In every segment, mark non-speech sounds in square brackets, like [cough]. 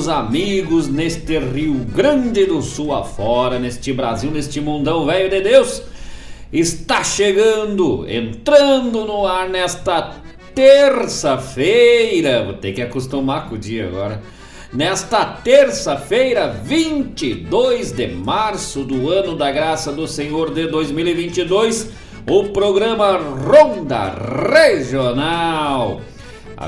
os amigos neste Rio Grande do Sul afora, neste Brasil, neste mundão velho de Deus. Está chegando, entrando no ar nesta terça-feira. Vou ter que acostumar com o dia agora. Nesta terça-feira, 22 de março do ano da graça do Senhor de 2022, o programa Ronda Regional.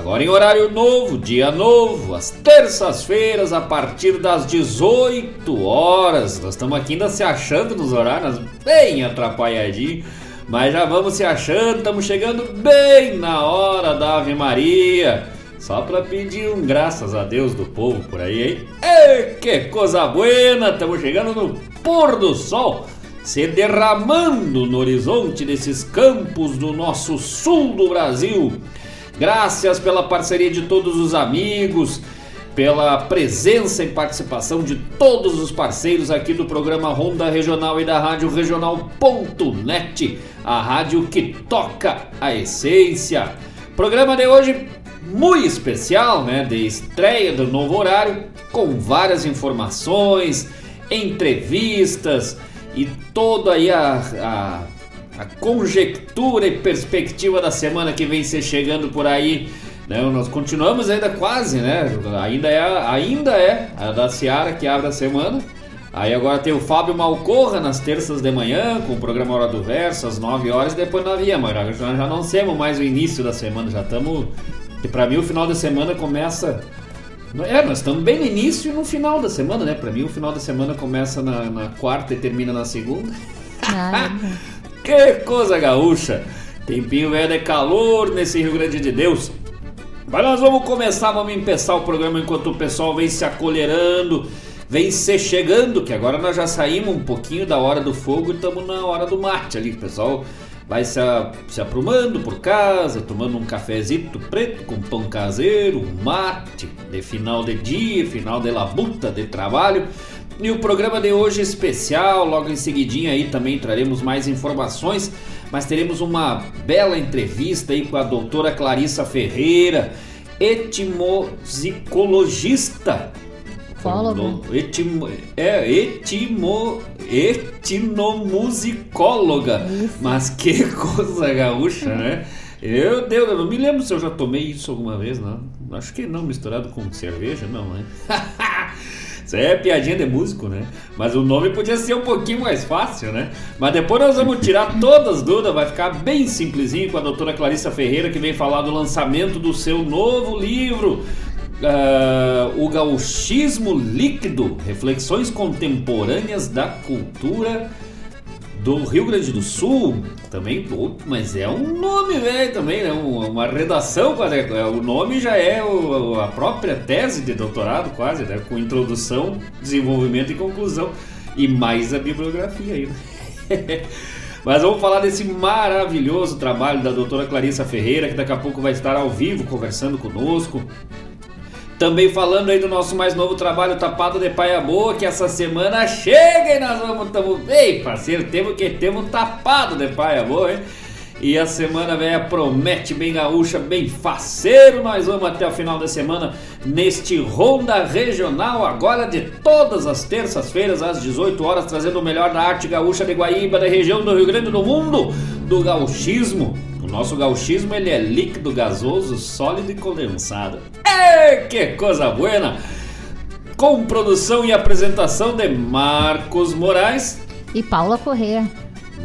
Agora em horário novo, dia novo, às terças-feiras, a partir das 18 horas. Nós estamos aqui ainda se achando nos horários, bem atrapalhadinho, mas já vamos se achando, estamos chegando bem na hora da Ave Maria. Só para pedir um graças a Deus do povo por aí, hein? Ei, que coisa buena! Estamos chegando no pôr do sol, se derramando no horizonte desses campos do nosso sul do Brasil. Graças pela parceria de todos os amigos, pela presença e participação de todos os parceiros aqui do programa Ronda Regional e da Rádio Regional.net, a rádio que toca a essência. Programa de hoje muito especial, né, de estreia do novo horário, com várias informações, entrevistas e toda aí a, a a conjectura e perspectiva da semana que vem ser chegando por aí. Né? Nós continuamos ainda quase, né? Ainda é, ainda é a da Seara que abre a semana. Aí agora tem o Fábio Malcorra nas terças de manhã, com o programa Hora do Verso, às 9 horas, e depois nós viemos. Já, já não temos mais o início da semana, já estamos. E pra mim o final da semana começa. É, nós estamos bem no início e no final da semana, né? Pra mim o final da semana começa na, na quarta e termina na segunda. Ah, [laughs] Que coisa gaúcha! Tempinho é de calor nesse Rio Grande de Deus. Mas nós vamos começar, vamos empeçar o programa enquanto o pessoal vem se acolherando, vem se chegando, que agora nós já saímos um pouquinho da hora do fogo e estamos na hora do mate ali. O pessoal vai se, se aprumando por casa, tomando um cafezito preto com pão caseiro, mate de final de dia, final de labuta de trabalho. E o programa de hoje é especial, logo em seguidinha aí também traremos mais informações, mas teremos uma bela entrevista aí com a doutora Clarissa Ferreira, etimosicologista. Fala, etimo, é, etimo, etinomusicóloga. Isso. Mas que [laughs] coisa gaúcha, né? Eu, Deus, eu não me lembro se eu já tomei isso alguma vez, não. Acho que não, misturado com cerveja, não, né? [laughs] Isso é piadinha de músico, né? Mas o nome podia ser um pouquinho mais fácil, né? Mas depois nós vamos tirar todas as dúvidas, vai ficar bem simplesinho com a doutora Clarissa Ferreira, que vem falar do lançamento do seu novo livro. Uh, o Gauchismo Líquido Reflexões Contemporâneas da Cultura do Rio Grande do Sul, também, mas é um nome velho também, né? Uma redação, é, o nome já é a própria tese de doutorado, quase, né? Com introdução, desenvolvimento e conclusão. E mais a bibliografia aí. [laughs] Mas vamos falar desse maravilhoso trabalho da doutora Clarissa Ferreira, que daqui a pouco vai estar ao vivo conversando conosco. Também falando aí do nosso mais novo trabalho Tapado de Paia Boa, que essa semana chega e nós vamos, tamo, ei parceiro, temos que temos tapado de Paia Boa, hein? E a semana velha promete bem gaúcha, bem faceiro. Nós vamos até o final da semana neste Ronda Regional, agora de todas as terças-feiras às 18 horas, trazendo o melhor da arte gaúcha de Guaíba, da região do Rio Grande do Mundo, do gauchismo. O nosso gauchismo ele é líquido, gasoso, sólido e condensado. Que coisa buena! Com produção e apresentação de Marcos Moraes e Paula Corrêa.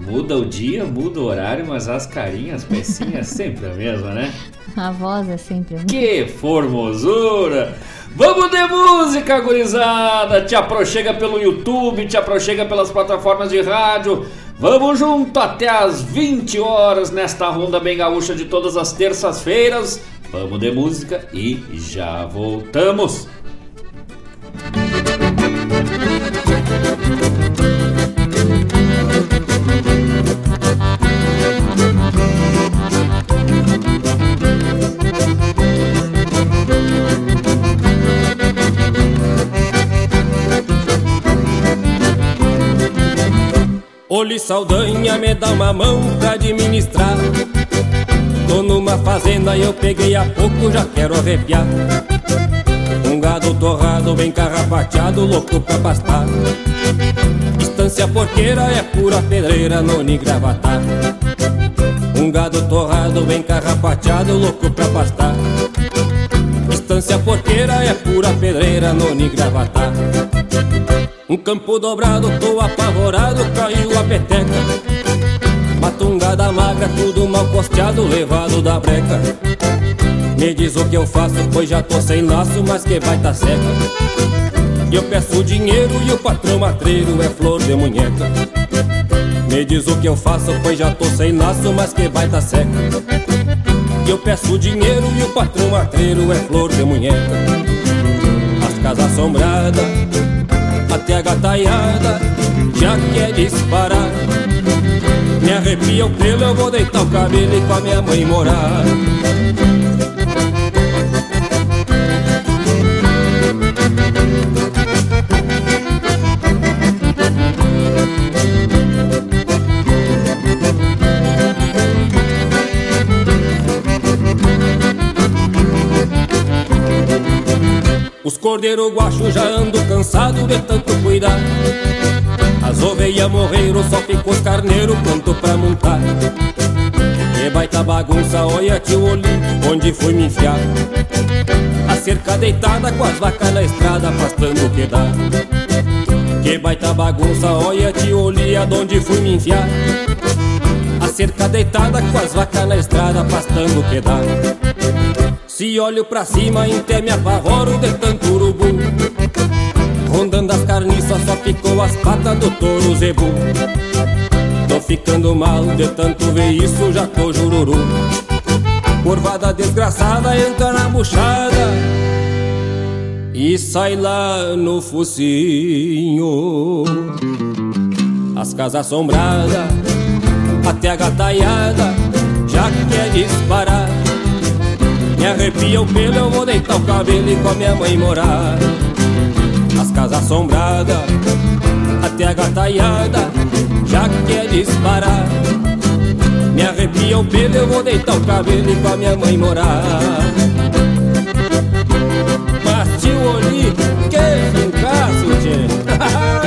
Muda o dia, muda o horário, mas as carinhas, as pecinhas [laughs] sempre a mesma, né? A voz é sempre a mesma. Que formosura! Vamos de música, gurizada! Te aproxega pelo YouTube, te aproxega pelas plataformas de rádio. Vamos junto até as 20 horas nesta ronda bem gaúcha de todas as terças-feiras. Vamos de música e já voltamos. Olhe Saldanha me dá uma mão pra administrar Tô numa fazenda e eu peguei há pouco, já quero arrepiar. Um gado torrado, bem carrapateado, louco pra pastar. Estância porqueira é pura pedreira, noni gravatar. Um gado torrado, bem carrapateado, louco pra pastar. Estância porqueira é pura pedreira, noni gravatar. Um campo dobrado, tô apavorado, caiu a peteca. Matungada magra, tudo mal costeado, levado da breca. Me diz o que eu faço, pois já tô sem laço, mas que vai tá seca. E eu peço dinheiro e o patrão matreiro é flor de munheca. Me diz o que eu faço, pois já tô sem laço, mas que vai tá seca. E eu peço dinheiro e o patrão matreiro é flor de munheca. As casas assombradas, até a gataiada, já quer disparar. Me arrepia o pelo, eu vou deitar o cabelo e com a minha mãe morar. Os cordeiro guacho já ando cansado de tanto cuidar As ovelhas morreram, só ficou os carneiro pronto pra montar. Que baita bagunça, olha tio Oli, onde fui me enfiar? A cerca deitada com as vacas na estrada, pastando o que dá. Que baita bagunça, olha tio Oli, aonde fui me enfiar? A cerca deitada com as vacas na estrada, pastando o que dá. Se olho pra cima, até me apavoro de tanto urubu Rondando as carniças, só ficou as patas do touro zebu. Tô ficando mal de tanto ver isso, já tô jururu. Curvada desgraçada entra na buchada E sai lá no focinho. As casas assombradas, até a gataiada Já quer disparar. Me arrepia o pelo, eu vou deitar o cabelo e com a minha mãe morar As casas assombradas, até a gataiada Já quer disparar Me arrepia o pelo, eu vou deitar o cabelo e com a minha mãe morar. Mas tio Oli, que fincaço, tchê [laughs]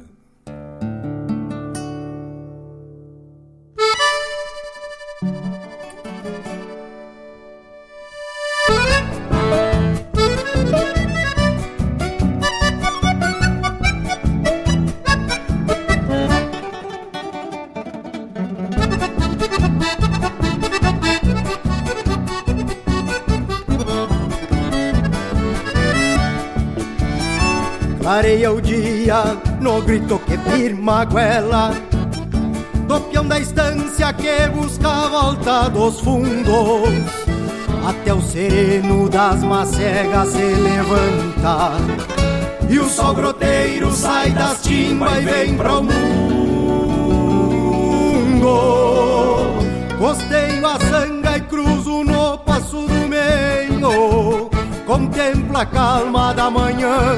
no grito que firma a goela. Do peão da estância que busca a volta dos fundos Até o sereno das macegas se levanta. E o sol groteiro sai das timbas e vem pro mundo. Costeio a sanga e cruzo no passo do meio. Contemplo a calma da manhã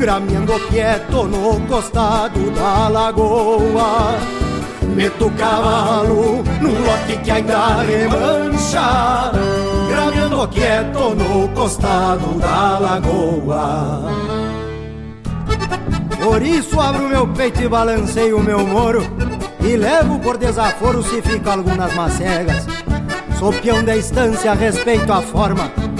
grameando quieto no costado da lagoa. Meto o cavalo num lote que ainda remancha, grameando quieto no costado da lagoa. Por isso abro meu peito e balanceio o meu moro, e levo por desaforo se fica algumas macegas. Sou peão da estância, respeito a forma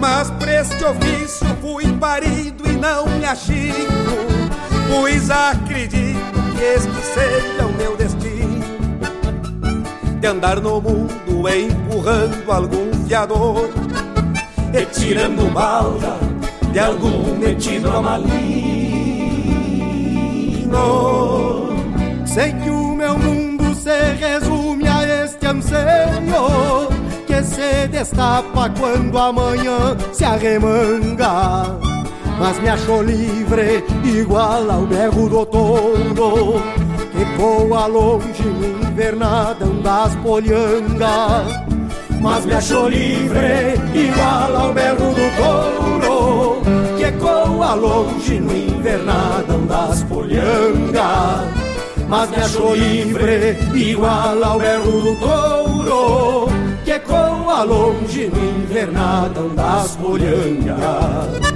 mas pra este ofício fui parido e não me achico Pois acredito que este seja o meu destino. De andar no mundo empurrando algum fiador. E tirando balda de algum metido a maligno Sei que o meu mundo se resume a este anseio Que se destapa quando amanhã se arremanga. Mas me achou livre igual ao berro do touro Que voa longe no invernadão das polhangas Mas me achou livre igual ao berro do touro Que ecoa longe no invernadão das polhangas mas me achou livre, igual ao berro do touro, que ecoa longe no invernadão das polhangas.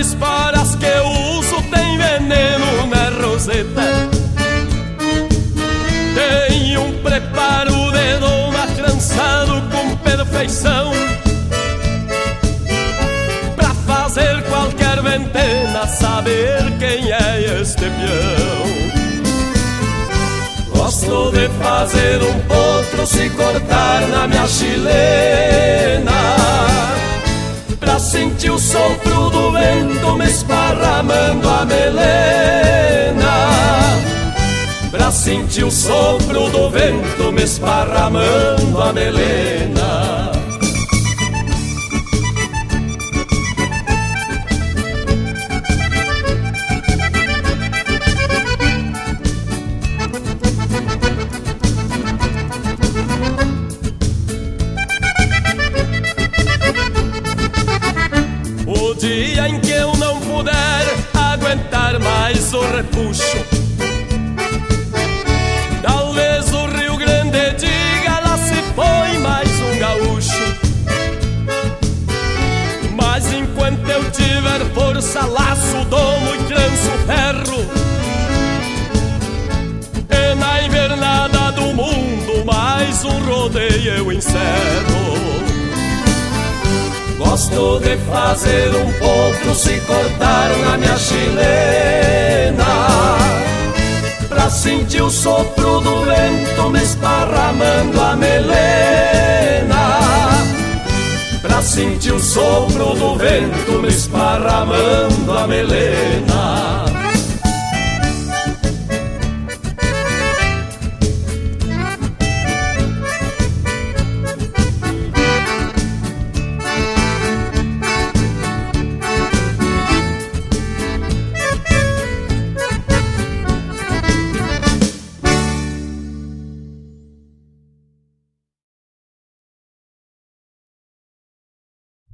As esporas que eu uso tem veneno na roseta. Tem um preparo de doma trançado com perfeição. Pra fazer qualquer ventena saber quem é este peão. Gosto de fazer um potro se cortar na minha chilena Pra sentir o sopro do vento me esparramando a melena. Pra sentir o sopro do vento me esparramando a melena rodeio eu encerro Gosto de fazer um potro se cortar na minha chilena. Pra sentir o sopro do vento me esparramando a melena. Pra sentir o sopro do vento me esparramando a melena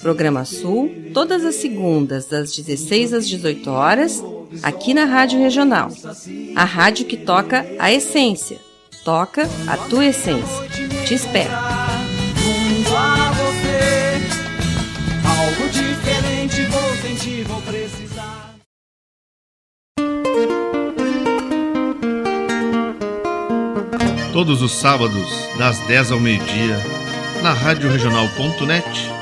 Programa Sul, todas as segundas, das 16 às 18 horas, aqui na Rádio Regional. A rádio que toca a essência. Toca a tua essência. Te espero. Todos os sábados, das 10 ao meio-dia, na Rádio Regional.net,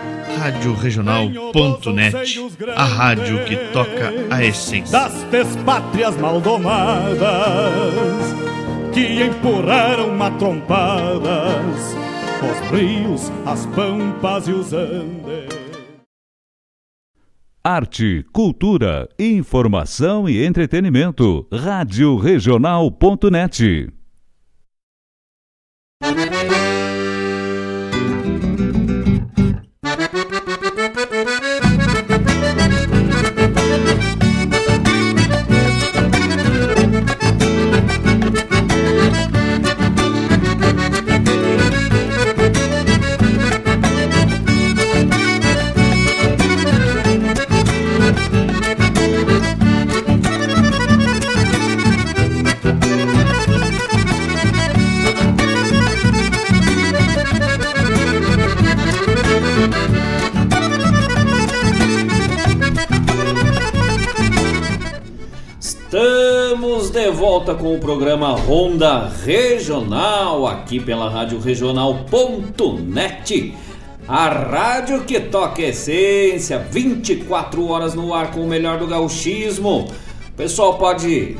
Rádio Regional.net, a rádio que toca a essência. das despátrias maldomadas que empurraram matrompadas os rios, as pampas e os andes. Arte, cultura, informação e entretenimento. Rádio Regional.net. programa Ronda Regional, aqui pela Rádio Regional.net. A rádio que toca essência, 24 horas no ar com o melhor do gauchismo. O pessoal pode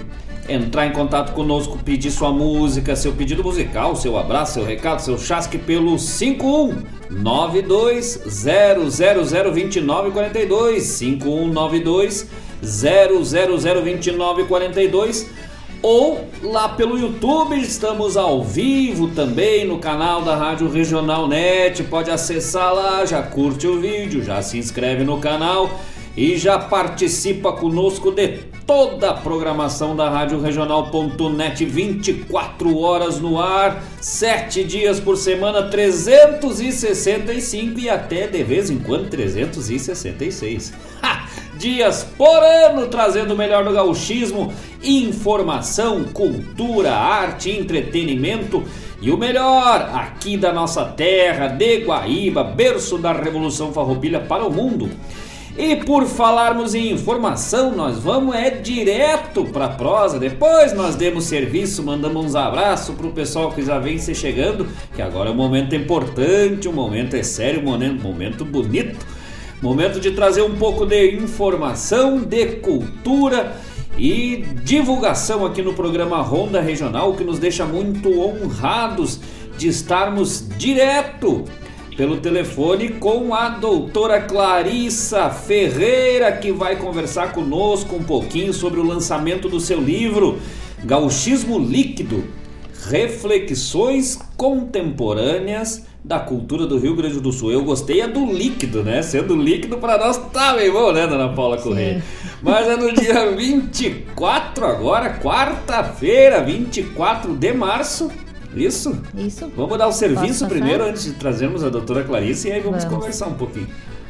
entrar em contato conosco, pedir sua música, seu pedido musical, seu abraço, seu recado, seu chasque pelo 5192002942 5192 0002942 ou lá pelo YouTube, estamos ao vivo também no canal da Rádio Regional Net. Pode acessar lá, já curte o vídeo, já se inscreve no canal e já participa conosco de toda a programação da Rádio Regional.net 24 horas no ar, 7 dias por semana, 365 e até de vez em quando 366. Ha! Dias por ano, trazendo o melhor do gauchismo, informação, cultura, arte, entretenimento e o melhor aqui da nossa terra, de Guaíba, berço da Revolução Farroupilha para o mundo. E por falarmos em informação, nós vamos é direto para prosa. Depois nós demos serviço, mandamos uns abraços pro pessoal que já vem se chegando, que agora é um momento importante, um momento é sério, um momento bonito. Momento de trazer um pouco de informação, de cultura e divulgação aqui no programa Ronda Regional, que nos deixa muito honrados de estarmos direto pelo telefone com a doutora Clarissa Ferreira, que vai conversar conosco um pouquinho sobre o lançamento do seu livro Gauchismo Líquido Reflexões Contemporâneas da Cultura do Rio Grande do Sul. Eu gostei é do líquido, né? Sendo líquido para nós tá bem bom, né, dona Paula Correia? Mas é no dia [laughs] 24 agora, quarta-feira, 24 de março isso? Isso. Vamos dar o serviço primeiro antes de trazermos a doutora Clarice e aí vamos, Vamos. conversar um pouquinho.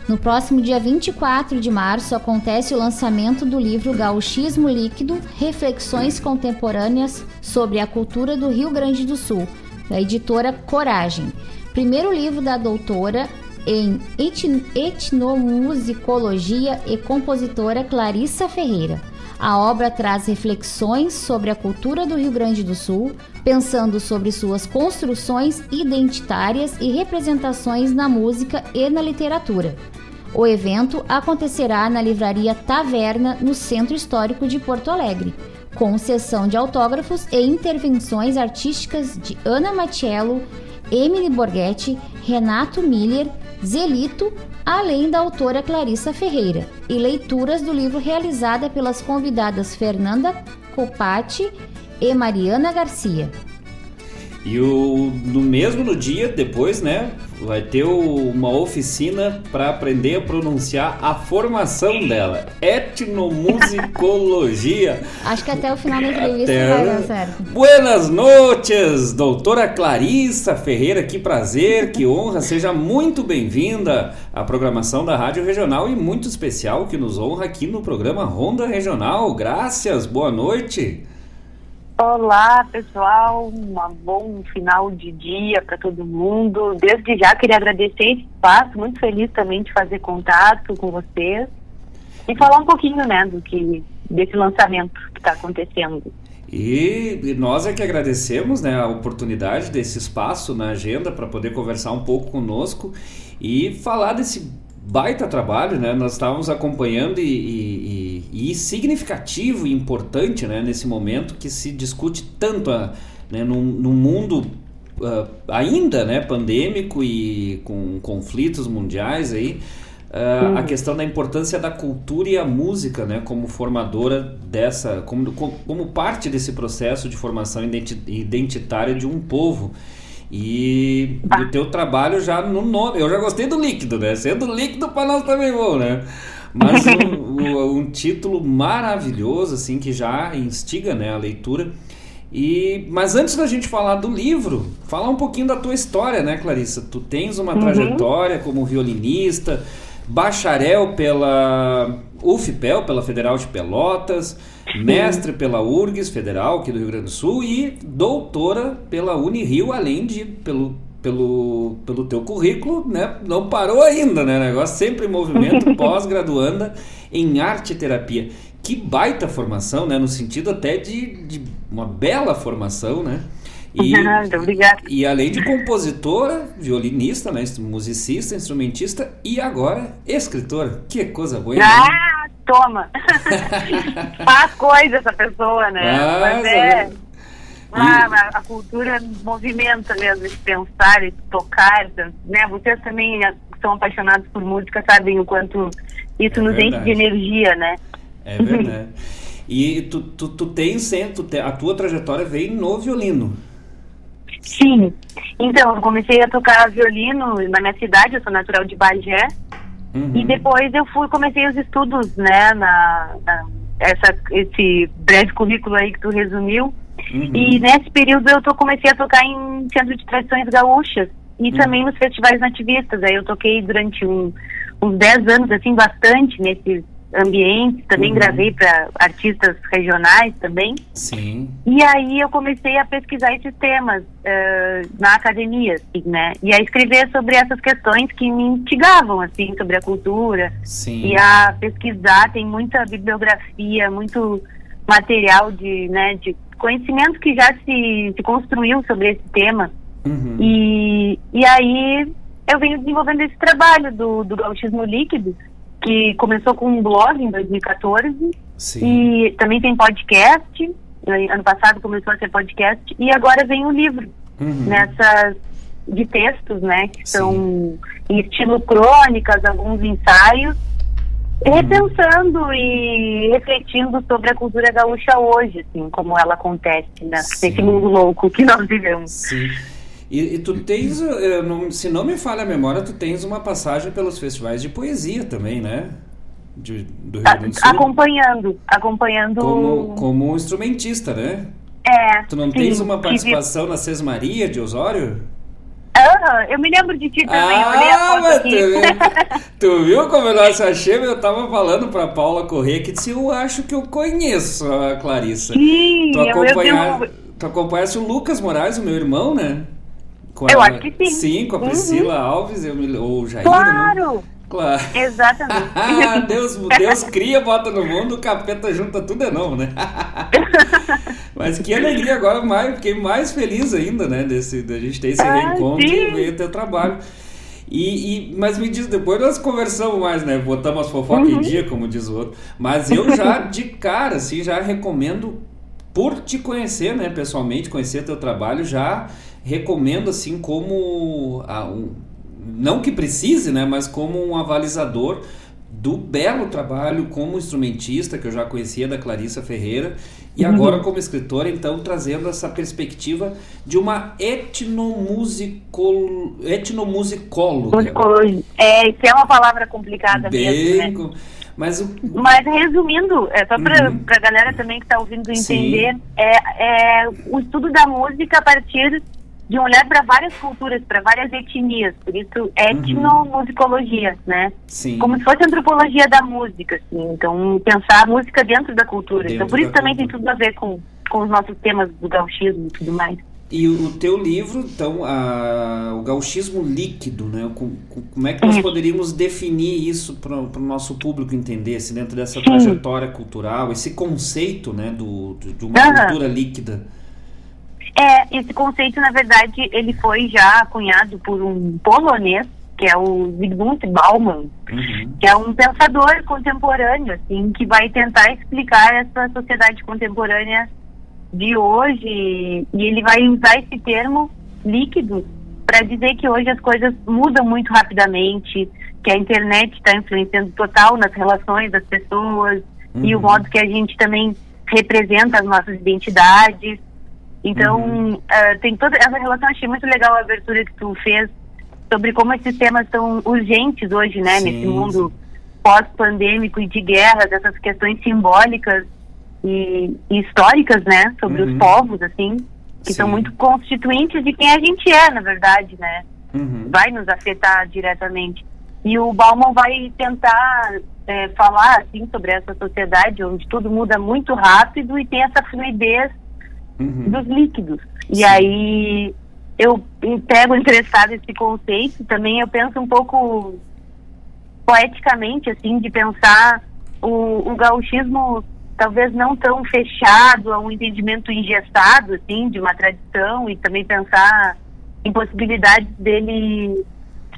No próximo dia 24 de março acontece o lançamento do livro Gauchismo Líquido Reflexões Contemporâneas sobre a Cultura do Rio Grande do Sul, da editora Coragem. Primeiro livro da doutora em etn- etnomusicologia e compositora Clarissa Ferreira. A obra traz reflexões sobre a cultura do Rio Grande do Sul, pensando sobre suas construções identitárias e representações na música e na literatura. O evento acontecerá na Livraria Taverna, no Centro Histórico de Porto Alegre, com sessão de autógrafos e intervenções artísticas de Ana Matiello, Emily Borghetti, Renato Miller, Zelito, além da autora Clarissa Ferreira, e leituras do livro realizada pelas convidadas Fernanda Copati e Mariana Garcia. E o, no mesmo no dia, depois, né, vai ter o- uma oficina para aprender a pronunciar a formação dela, etnomusicologia. Acho que até o final da entrevista Até- vai dar certo. Buenas noites, doutora Clarissa Ferreira, que prazer, que honra, seja muito bem-vinda à programação da Rádio Regional e muito especial que nos honra aqui no programa Ronda Regional. Graças, boa noite. Olá, pessoal. Um bom final de dia para todo mundo. Desde já queria agradecer esse espaço, muito feliz também de fazer contato com vocês e falar um pouquinho, né, do que desse lançamento que está acontecendo. E, e nós é que agradecemos né, a oportunidade desse espaço na agenda para poder conversar um pouco conosco e falar desse baita trabalho, né? Nós estávamos acompanhando e, e- e- e significativo e importante né, nesse momento que se discute tanto a, né, num, num mundo ah, ainda né, pandêmico e com conflitos mundiais aí, ah, Uhum. a questão da importância da cultura e a música, né, como formadora dessa, como, como, parte desse processo de formação identi- identitária de um povo. E o teu trabalho já no nome, eu já gostei do líquido, né? Sendo líquido para nós também bom, né? Mas um, [laughs] um- um título maravilhoso, assim, que já instiga né, a leitura. E, mas antes da gente falar do livro, falar um pouquinho da tua história, né, Clarissa? Tu tens uma Uhum. trajetória como violinista, bacharel pela UFPEL, pela Federal de Pelotas, mestre pela URGS Federal aqui do Rio Grande do Sul e doutora pela Unirio, além de pelo pelo, pelo teu currículo, né? Não parou ainda, né? Negócio sempre em movimento, [laughs] pós-graduanda em arte e terapia. Que baita formação, né? No sentido até de, de uma bela formação, né? [laughs] Muito obrigada. E além de compositora, violinista, né? musicista, instrumentista e agora escritora. Que coisa boa? Ah, toma! [laughs] Faz coisa essa pessoa, né? Faz, Mas é. é. Ah, mas a cultura movimenta mesmo, esse pensar, esse tocar, né? Vocês também são apaixonados por música sabem o quanto isso nos enche verdade. de energia, né? É verdade. E tu, tu, tu tens, tu te- a tua trajetória veio no violino. Sim. Então, eu comecei a tocar violino na minha cidade, eu sou natural de Bagé. Uhum. E depois eu fui, comecei os estudos, né, na, na- essa, esse breve currículo aí que tu resumiu. Uhum. E nesse período eu tô, comecei a tocar em centro de tradições gaúchas e Uhum. também nos festivais nativistas. Aí eu toquei durante um, uns 10 anos, assim, bastante nesses, ambientes, também Uhum. gravei para artistas regionais também. Sim. E aí eu comecei a pesquisar esses temas eh, na academia, assim, né? E a escrever sobre essas questões que me instigavam, assim, sobre a cultura. Sim. E a pesquisar, tem muita bibliografia, muito material de, né, de conhecimento que já se, se construiu sobre esse tema. Uhum. E, e aí eu venho desenvolvendo esse trabalho do, do gauchismo líquido, que começou com um blog em 2014 Sim. e também tem podcast. Ano passado começou a ser podcast e agora vem o livro Uhum. nessas de textos, né, que são em estilo crônicas, alguns ensaios, Uhum. repensando e refletindo sobre a cultura gaúcha hoje, assim, como ela acontece né, nesse mundo louco que nós vivemos. Sim. E, e tu tens, eh, não- se não me falha a memória, tu tens uma passagem pelos festivais de poesia também, né? De- do Rio Grande do Sul. Acompanhando, acompanhando. Como, como instrumentista, né? É. Tu não sim, tens uma tive- participação na Sesmaria de Osório? Aham, eu me lembro de ti também, eu olhei a Ah, foto mas tu, [laughs] tu viu como eu nossa achei? Eu tava falando pra Paula Corrêa que disse, eu acho que eu conheço a Clarissa. Sim, tu, eu- eu acompanha, tu acompanhasse o Lucas Moraes, o meu irmão, né? Com Eu a- acho que sim. Sim, com a Uhum. Priscila Alves eu me- ou Jair, né? Claro! Claro. [laughs] Exatamente. [laughs] Deus, Deus cria, bota no mundo, o capeta junta tudo de novo, né? [laughs] Mas que alegria agora, mais, fiquei mais feliz ainda, né? Desse, da gente ter esse Ah, reencontro sim. e ver teu trabalho. E, e- mas me diz, depois nós conversamos mais, né? Botamos as fofocas em Uhum. dia, como diz o outro. Mas eu já, de cara, assim, já recomendo, por te conhecer, né, pessoalmente, conhecer teu trabalho, já recomendo, assim, como. a- um- não que precise, né? Mas como um avalizador do belo trabalho como instrumentista, que eu já conhecia da Clarissa Ferreira, e Uhum. agora como escritora, então trazendo essa perspectiva de uma etnomusicol... etnomusicóloga. Musicologia. É, isso é uma palavra complicada mesmo, né? Bem, mas o, Mas resumindo, é só para Uhum. a galera também que está ouvindo entender, é, é o estudo da música a partir de um olhar para várias culturas, para várias etnias, por isso etnomusicologia, né? Sim. Como se fosse antropologia da música, assim. Então, pensar a música dentro da cultura. Dentro então, por isso também tem tudo a ver com, com os nossos temas do gauchismo e tudo mais. E o teu livro, então, a- o gauchismo líquido, né? Com- com- Como é que nós poderíamos definir isso para o nosso público entender, assim, dentro dessa trajetória cultural, esse conceito, né, do, do- de uma Aham. cultura líquida? É, esse conceito, na verdade, ele foi já cunhado por um polonês, que é o Zygmunt Bauman, Uhum. que é um pensador contemporâneo, assim, que vai tentar explicar essa sociedade contemporânea de hoje, e ele vai usar esse termo líquido para dizer que hoje as coisas mudam muito rapidamente, que a internet está influenciando total nas relações das pessoas e o Uhum. modo que a gente também representa as nossas identidades. Então, eh, tem toda essa relação, achei muito legal a abertura que tu fez sobre como esses temas são urgentes hoje, né, Sim, nesse mundo pós-pandêmico e de guerras, essas questões simbólicas e, e históricas, né, sobre Uhum. os povos, assim, que são Sim. muito constituintes de quem a gente é, na verdade, né, Uhum. vai nos afetar diretamente. E o Bauman vai tentar é, falar, assim, sobre essa sociedade onde tudo muda muito rápido e tem essa fluidez dos líquidos. E aí eu pego emprestado esse conceito, também eu penso um pouco poeticamente, assim, de pensar o, o gauchismo talvez não tão fechado a um entendimento engessado, assim, de uma tradição e também pensar em possibilidades dele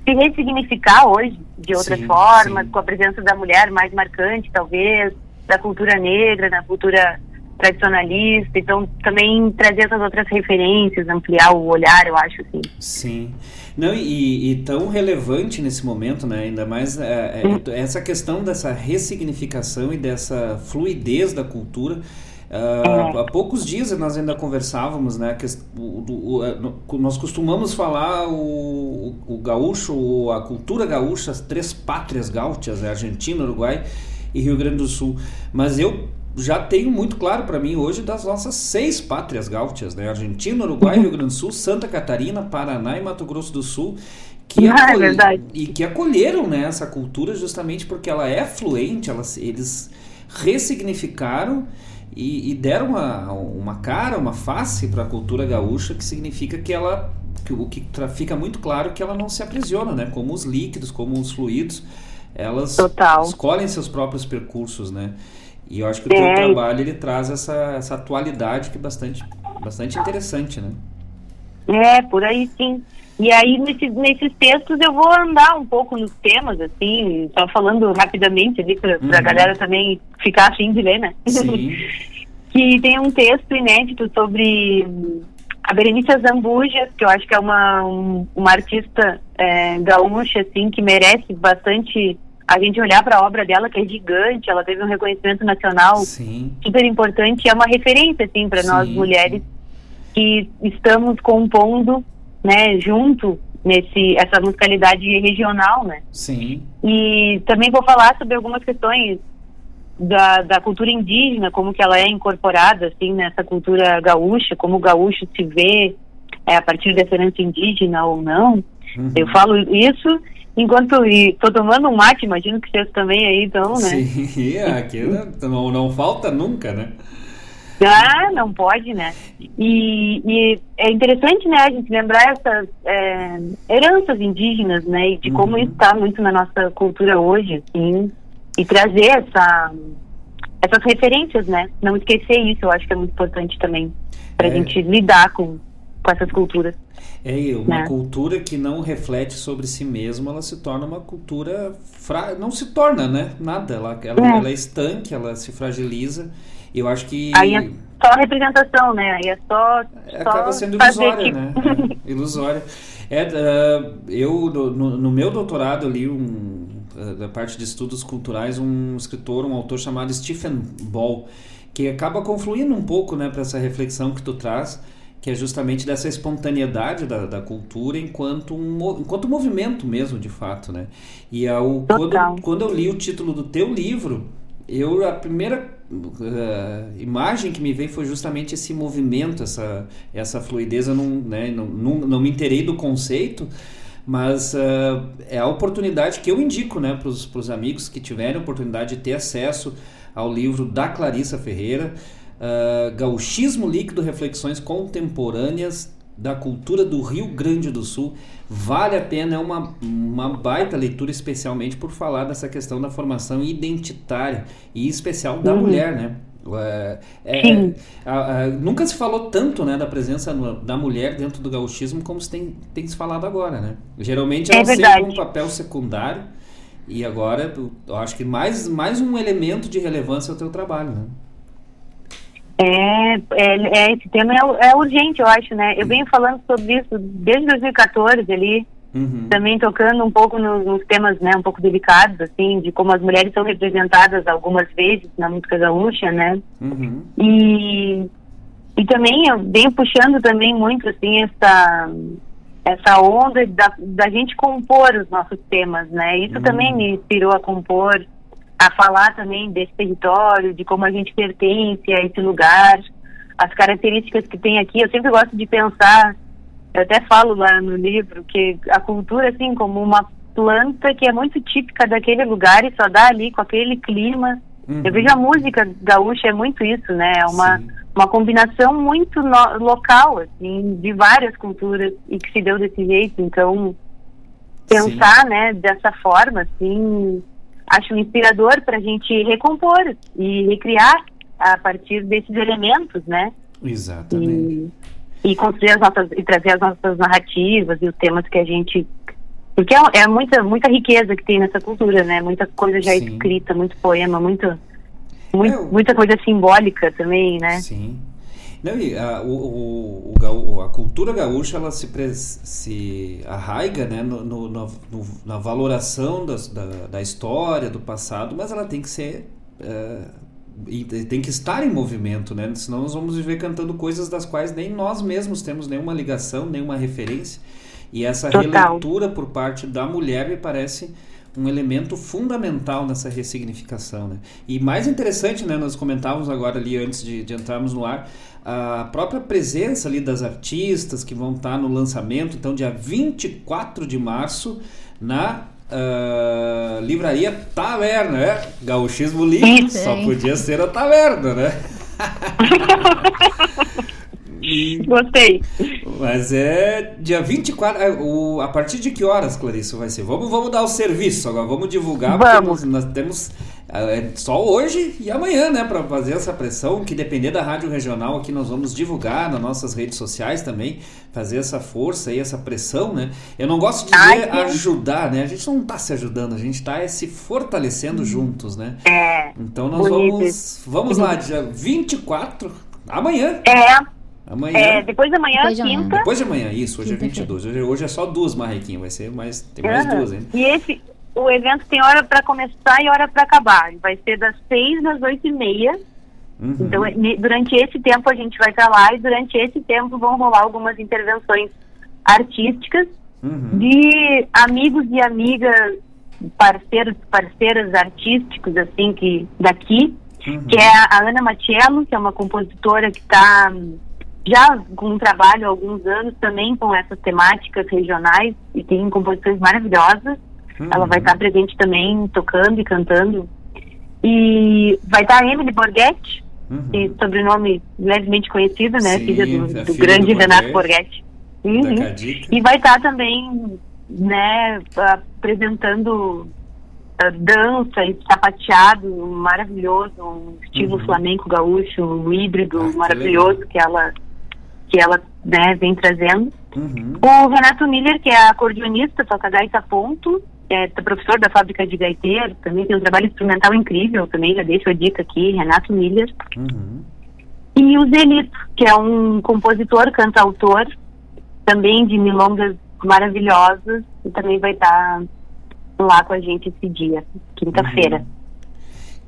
se ressignificar hoje de outras Sim, formas, com a presença da mulher mais marcante, talvez, da cultura negra, na cultura tradicionalista. Então, também trazer essas outras referências, ampliar o olhar, eu acho, assim. Sim. Não, e, e tão relevante nesse momento, né? Ainda mais é, é, essa questão dessa ressignificação e dessa fluidez da cultura. Ah, Há poucos dias nós ainda conversávamos, né? Que, o, o- a- no- nós costumamos falar o, o, o gaúcho, a cultura gaúcha, as três pátrias gaúchas, né, Argentina, Uruguai e Rio Grande do Sul. Mas eu já tenho muito claro para mim hoje das nossas seis pátrias gaúchas, né? Argentina, Uruguai, Rio Grande do Sul, Santa Catarina, Paraná e Mato Grosso do Sul, que Ah, é verdade. e que acolheram né, essa cultura justamente porque ela é fluente, elas, eles ressignificaram e, e deram uma, uma cara, uma face para a cultura gaúcha que significa que ela que o que fica muito claro que ela não se aprisiona, né? Como os líquidos, como os fluidos, elas Total. escolhem seus próprios percursos, né? E eu acho que o É. teu trabalho ele traz essa, essa atualidade que é bastante, bastante interessante, né? É, por aí sim. E aí, nesses, nesses textos, eu vou andar um pouco nos temas, assim, só falando rapidamente ali, pra, pra Uhum. galera também ficar afim de ler, né? Sim. [laughs] que tem um texto inédito sobre hum, a Berenice Zambuja, que eu acho que é uma, um- uma artista é, gaúcha, assim, que merece bastante a gente olhar para a obra dela, que é gigante, ela teve um reconhecimento nacional Sim. super importante, é uma referência, assim, para nós mulheres que estamos compondo, né, junto nesse essa musicalidade regional, né? Sim. E também vou falar sobre algumas questões da, da cultura indígena, como que ela é incorporada, assim, nessa cultura gaúcha, como o gaúcho se vê é, a partir dessa herança indígena ou não. Uhum. Eu falo isso enquanto estou tomando um mate, imagino que vocês também aí então, né? Sim, [laughs] aqui não, não falta nunca, né? Ah, não pode, né? E, e é interessante, né, a gente lembrar essas é, heranças indígenas, né, e de como isso está muito na nossa cultura hoje, assim, e trazer essa, essas referências, né? Não esquecer isso, eu acho que é muito importante também, para a É. gente lidar com, com essas culturas. É, e uma Né? cultura que não reflete sobre si mesma, ela se torna uma cultura fra... não se torna, né? Nada, ela, ela, É. ela é estanque, ela se fragiliza. Eu acho que Aí é só representação, né? Aí é só, só acaba sendo fazer ilusória, tipo... né? [laughs] É, ilusória. É, ah, eu, no, no- meu doutorado, eu li um, ah, da parte de estudos culturais, um escritor, um autor chamado Stephen Ball, que acaba confluindo um pouco né, para essa reflexão que tu traz, que é justamente dessa espontaneidade da, da cultura enquanto um, enquanto movimento mesmo, de fato, né? E ao, quando, quando eu li o título do teu livro, eu a primeira eh, imagem que me veio foi justamente esse movimento, essa, essa fluidez. Eu não, né, não, não, não me inteirei do conceito, mas eh, é a oportunidade que eu indico né, para os amigos que tiverem a oportunidade de ter acesso ao livro da Clarissa Ferreira, eh, Gauchismo Líquido Reflexões Contemporâneas da Cultura do Rio Grande do Sul. Vale a pena, é uma, uma baita leitura, especialmente por falar dessa questão da formação identitária e especial da Uhum. mulher, né? É, é, a- a- nunca se falou tanto né, da presença da mulher dentro do gauchismo como se tem, tem se falado agora, né? Geralmente É ela sempre verdade. um papel secundário e agora eu- eu acho que mais, mais um elemento de relevância é o teu trabalho, né? É, é, é, esse tema é, é urgente, eu acho, né? Eu venho falando sobre isso desde 2014 ali, Uhum. também tocando um pouco nos, nos temas, né, um pouco delicados, assim, de como as mulheres são representadas algumas vezes na música gaúcha, né? Uhum. E, e também eu venho puxando também muito, assim, essa, essa onda da, da gente compor os nossos temas, né? Isso também me inspirou a compor, a falar também desse território, de como a gente pertence a esse lugar, as características que tem aqui. Eu sempre gosto de pensar, eu até falo lá no livro, que a cultura, assim, como uma planta que é muito típica daquele lugar e só dá ali com aquele clima. Uhum. Eu vejo a música gaúcha é muito isso, né? É uma, uma combinação muito no- local, assim, de várias culturas e que se deu desse jeito. Então, pensar, né, dessa forma, assim, acho inspirador para a gente recompor e recriar a partir desses elementos, né? Exatamente. E, e construir as nossas e trazer as nossas narrativas e os temas que a gente porque é, é muita muita riqueza que tem nessa cultura, né? Muita coisa já Sim. escrita, muito poema, muito, muito muita coisa simbólica também, né? Sim. Não, e a, o, o, a cultura gaúcha ela se, pres- se arraiga né, no, no- no- na valoração das- da, da história, do passado, mas ela tem que ser. eh, e tem que estar em movimento, né? Senão nós vamos viver cantando coisas das quais nem nós mesmos temos nenhuma ligação, nenhuma referência. E essa Total. releitura por parte da mulher me parece um elemento fundamental nessa ressignificação, né? E mais interessante, né, nós comentávamos agora ali antes de, de entrarmos no ar, a própria presença ali das artistas que vão estar no lançamento, então dia 24 de março, na uh, livraria Taverna, né? Gauchismo Livre, só podia ser a Taverna, né? [laughs] Gostei. Mas é dia 24. é, O, a partir de que horas, Clarice, vai ser? Vamos, vamos dar o serviço agora, vamos divulgar. porque Vamos. Nós, nós temos é, só hoje e amanhã, né, para fazer essa pressão. Que depender da Rádio Regional aqui, nós vamos divulgar nas nossas redes sociais também, fazer essa força e essa pressão, né? Eu não gosto de dizer Ai, ajudar, né? A gente não tá se ajudando, a gente tá é, se fortalecendo juntos, né? É. Então nós bonito vamos. Vamos lá, dia 24, amanhã. É. Amanhã. É, depois da manhã, Depois de amanhã. quinta. Depois de amanhã, isso, hoje é Quinta-feira. 22. Hoje, hoje é só duas marrequinhas, vai ser mais. Tem mais Aham. duas ainda. E esse, o evento tem hora para começar e hora para acabar. Vai ser das seis às oito e meia. Uhum. Então, durante esse tempo a gente vai estar lá e durante esse tempo vão rolar algumas intervenções artísticas Uhum. de amigos e amigas, parceiros, parceiras artísticos, assim, que daqui, Uhum. que é a Ana Matiello, que é uma compositora que está já com um trabalho há alguns anos também com essas temáticas regionais e tem composições maravilhosas. Uhum. Ela vai estar presente também, tocando e cantando. E vai estar a Emily Borghetti, Uhum. que sobrenome levemente conhecido, né? Sim, filha do, é do filha grande do Renato Borghetti. Uhum. E vai estar também, né, apresentando ah, dança e sapateado maravilhoso, um estilo Uhum. flamenco gaúcho, um híbrido Ah, que maravilhoso legal. que ela que ela né, vem trazendo. Uhum. O Renato Miller, que é acordeonista, toca gaita ponto, é professor da fábrica de gaiteiro, também tem um trabalho instrumental incrível, também já deixo a dica aqui, Renato Miller. Uhum. E o Zenito, que é um compositor, cantautor, também de milongas maravilhosas, e também vai estar lá com a gente esse dia, quinta-feira. Uhum.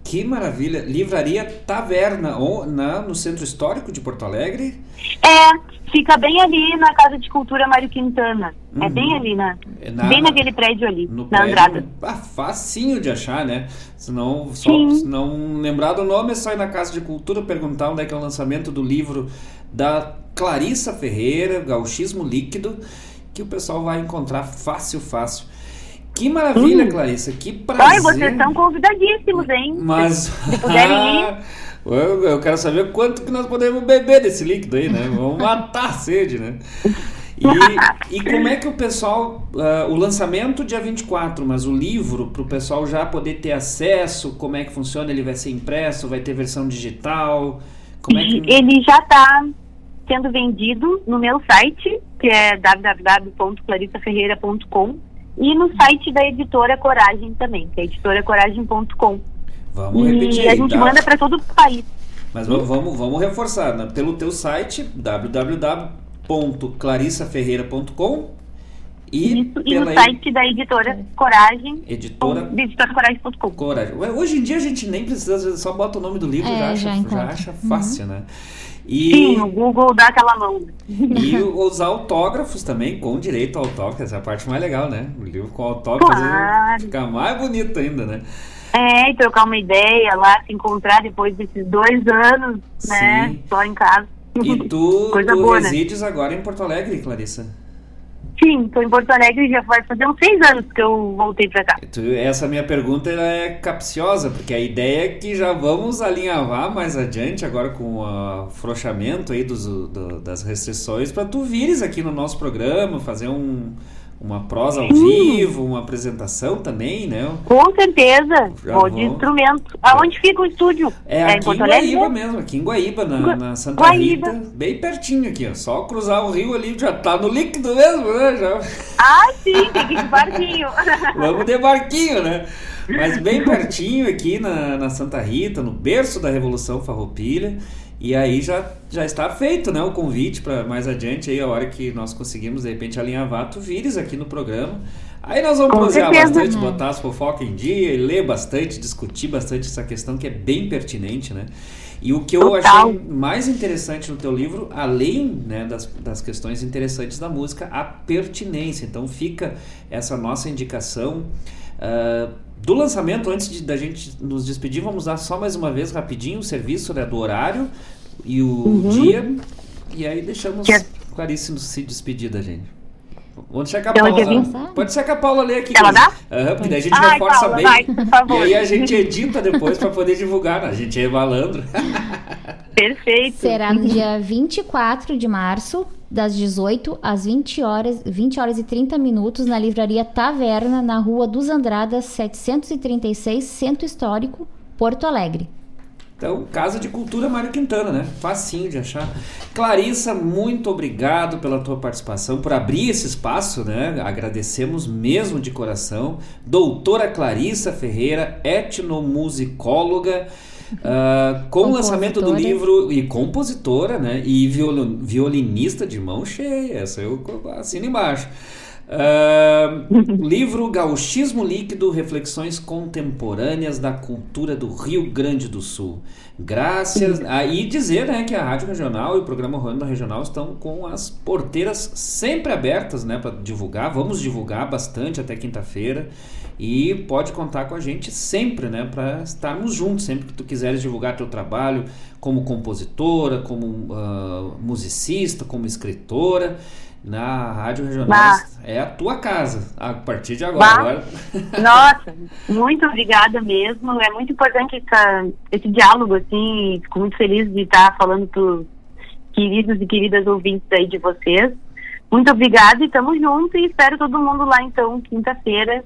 Que maravilha! Livraria Taverna, ou na, no Centro Histórico de Porto Alegre. É, fica bem ali na Casa de Cultura Mário Quintana. É Uhum. bem ali, na, É na- bem naquele prédio ali, na prédio, Andrada. Ah, facinho de achar, né? Se não, só, se não lembrar do nome, é só ir na Casa de Cultura perguntar onde é que é o lançamento do livro da Clarissa Ferreira, Gauchismo Líquido, que o pessoal vai encontrar fácil, fácil. Que maravilha, Hum. Clarissa, que prazer. Ai, vocês estão convidadíssimos, hein? Mas. Se puderem [laughs] ir. eu, eu quero saber quanto que nós podemos beber desse líquido aí, né? Vamos matar a sede, né? E, e como é que o pessoal. ah, o lançamento dia 24, mas o livro, para o pessoal já poder ter acesso, como é que funciona? Ele vai ser impresso, vai ter versão digital? Como é que. Ele já está sendo vendido no meu site, que é www.clarissaferreira.com e no site da editora Coragem também, que é editoracoragem.com. Vamos repetir E a gente tá? manda para todo o país. Mas vamos, vamos, vamos reforçar, né? pelo teu site www.clarissaferreira.com e Isso, e no site da editora Coragem, editora editoracoragem.com. Coragem. Hoje em dia a gente nem precisa, só bota o nome do livro e É, já, acha, já já, acha Uhum. fácil, né? E, Sim, o Google dá aquela mão. [laughs] e os autógrafos também, com direito ao autógrafo, essa é a parte mais legal, né? O livro com autógrafo Claro. fica mais bonito ainda, né? É, e trocar uma ideia lá, se encontrar depois desses dois anos, né? Sim. Só em casa. E [laughs] tu, Coisa tu boa, né? resides agora em Porto Alegre, Clarissa? Sim, estou em Porto Alegre já vai fazer uns seis anos que eu voltei pra cá. Essa minha pergunta é capciosa, porque a ideia é que já vamos alinhavar mais adiante, agora com o afrouxamento aí dos, do- das restrições, para tu vires aqui no nosso programa, fazer um, uma prosa ao Sim. vivo, uma apresentação também, né? Com certeza, Já vou de instrumento. Aonde fica o estúdio? É, em aqui em Alegre? Guaíba mesmo, aqui em Guaíba, na, Gua- na Santa Guaíba. Rita, bem pertinho aqui, ó. Só cruzar o rio ali, já tá no líquido mesmo, né? Já... Ah, sim, tem que ir de barquinho. [laughs] Vamos de barquinho, né? Mas bem pertinho aqui na, na Santa Rita, no berço da Revolução Farroupilha. E aí já, já está feito, né, o convite para mais adiante aí a hora que nós conseguimos de repente alinhavar, tu vires aqui no programa. Aí nós vamos prosear bastante, botar as fofocas em dia e ler bastante, discutir bastante essa questão que é bem pertinente, né? E o que eu Total. achei mais interessante no teu livro, além né, das, das questões interessantes da música, a pertinência. Então fica essa nossa indicação. ah, do lançamento, antes de, da gente nos despedir, vamos dar só mais uma vez rapidinho o serviço né, do horário e o Uhum. dia. E aí deixamos Que Clarice se despedir da gente. Vamos deixar com a Então, Paula. dia 20? Pode ser que a Paula ler aqui. Ela dá? Aham, porque daí a gente Ai, reforça Paula, bem. vai, por favor. E aí a gente edita depois para poder divulgar. né? A gente é malandro. [laughs] Perfeito. Será no dia 24 de março, das 18 às 20 horas, 20 horas e 30 minutos, na livraria Taverna, na rua dos Andradas, 736, Centro Histórico, Porto Alegre. Então, Casa de Cultura Mário Quintana, né? Facinho de achar. Clarissa, muito obrigado pela tua participação, por abrir esse espaço, né? Agradecemos mesmo de coração. Doutora Clarissa Ferreira, etnomusicóloga, ah, com o lançamento do livro e compositora, né? E violinista de mão cheia. Essa eu assino embaixo. [laughs] Livro Gauchismo Líquido, Reflexões Contemporâneas da Cultura do Rio Grande do Sul. Graças. Aí dizer né, que a Rádio Regional e o programa Ronda Regional estão com as porteiras sempre abertas né, para divulgar. Vamos divulgar bastante até quinta-feira. E pode contar com a gente sempre, né, para estarmos juntos, sempre que tu quiseres divulgar teu trabalho como compositora, como ah, musicista, como escritora. Na Rádio Regional é a tua casa a partir de agora. Agora [laughs] [laughs] Nossa, muito obrigada mesmo. É muito importante essa- esse diálogo, assim. Fico muito feliz de estar falando para os queridos e queridas ouvintes aí de vocês. Muito obrigada e estamos juntos e espero todo mundo lá, então, quinta-feira,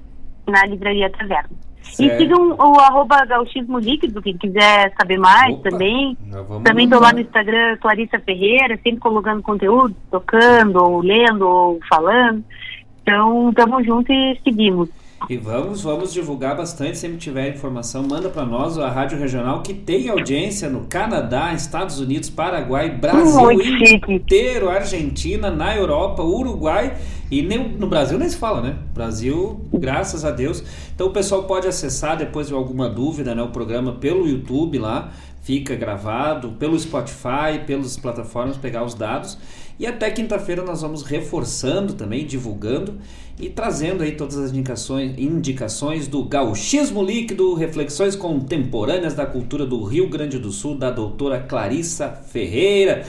na Livraria Taverna. E Certo. sigam o arroba gauchismo líquido, quem quiser saber mais Opa, também. Também estou lá no Instagram, Clarissa Ferreira, sempre colocando conteúdo, tocando, ou lendo, ou falando. Então, estamos juntos e seguimos. E vamos, vamos divulgar bastante. Sempre tiver informação, manda para nós a Rádio Regional que tem audiência no Canadá, Estados Unidos, Paraguai, Brasil Muito chique. inteiro, Argentina, na Europa, Uruguai e nem, no Brasil nem se fala, né? Brasil, graças a Deus. Então o pessoal pode acessar depois de alguma dúvida, né? O programa pelo YouTube lá, fica gravado, pelo Spotify, pelas plataformas, pegar os dados. E até quinta-feira nós vamos reforçando também, divulgando e trazendo aí todas as indicações, indicações do gauchismo líquido, reflexões contemporâneas da cultura do Rio Grande do Sul, da doutora Clarissa Ferreira.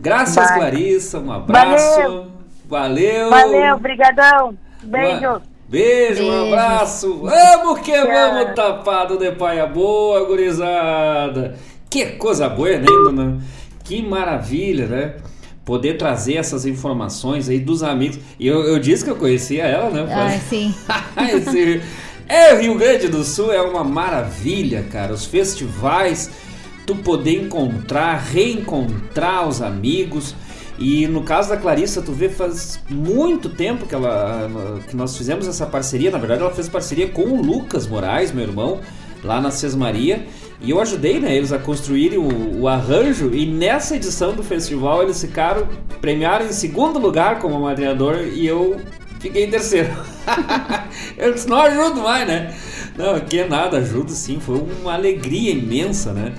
Graças, Vai. Clarissa, um abraço. Valeu. Valeu. Valeu, brigadão. Beijo. Uma- Beijo, um Beijo. abraço. Vamos que Tchau. vamos, tapado de paia boa, gurizada. Que coisa boa, né, dona? Que maravilha, né? Poder trazer essas informações aí dos amigos. E eu, eu disse que eu conhecia ela, né? Ah, sim. [laughs] Esse- é, Rio Grande do Sul é uma maravilha, cara. Os festivais, tu poder encontrar, reencontrar os amigos. E no caso da Clarissa, tu vê faz muito tempo que, ela, que nós fizemos essa parceria. Na verdade, ela fez parceria com o Lucas Moraes, meu irmão, lá na Sesmaria. E eu ajudei né, eles a construírem o, o arranjo. E nessa edição do festival, eles ficaram, premiaram em segundo lugar como madrinador. E eu Fiquei em terceiro. [laughs] eu disse, não ajudo mais, né? Não, que nada, ajudo sim. Foi uma alegria imensa, né?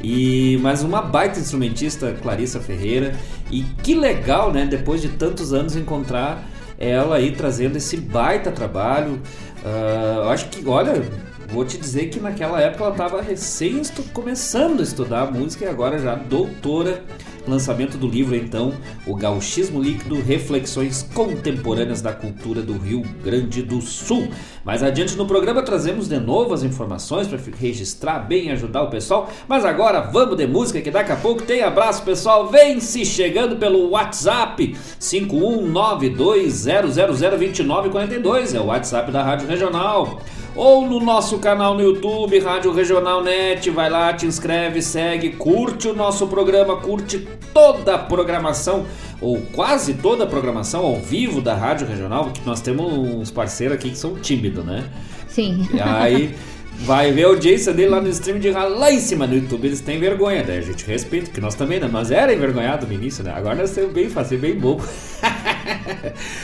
E mais uma baita instrumentista, Clarissa Ferreira. E que legal, né? Depois de tantos anos encontrar ela aí trazendo esse baita trabalho. Eu acho que, olha, vou te dizer que naquela época ela estava recém começando a estudar música e agora já doutora. Lançamento do livro, então, O Gauchismo Líquido Reflexões Contemporâneas da Cultura do Rio Grande do Sul. Mais adiante no programa trazemos de novo as informações para registrar bem ajudar o pessoal. Mas agora vamos de música que daqui a pouco tem abraço, pessoal. Vem se chegando pelo WhatsApp 51920002942 é o WhatsApp da Rádio Regional ou no nosso canal no YouTube, Rádio Regional Net. Vai lá, te inscreve, segue, curte o nosso programa, curte toda a programação, ou quase toda a programação ao vivo da Rádio Regional, porque nós temos uns parceiros aqui que são tímidos, né? Sim. E aí [laughs] vai ver a audiência dele lá no stream de lá em cima no YouTube. Eles têm vergonha, daí né? a gente respeita, que nós também, né? Nós era envergonhado no início, né? Agora nós temos bem fazer bem bobo.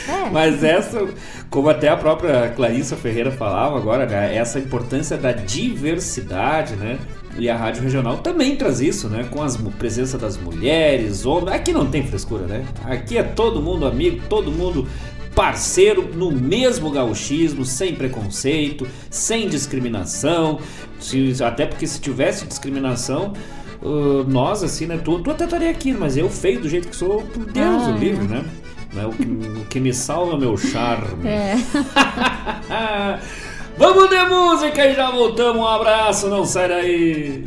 É. Mas essa, como até a própria Clarissa Ferreira falava agora, né? essa importância da diversidade, né? E a rádio regional também traz isso, né? Com a presença das mulheres, homens. Aqui não tem frescura, né? Aqui é todo mundo amigo, todo mundo parceiro no mesmo gauchismo, sem preconceito, sem discriminação. Se, até porque se tivesse discriminação, uh, nós, assim, né? Tu, tu até estaria aqui, mas eu feio do jeito que sou, por Deus, ah, o é. livro, né? né? O, que, o que me salva é meu charme. É. [laughs] Vamos de música e já voltamos. Um abraço, não sai daí.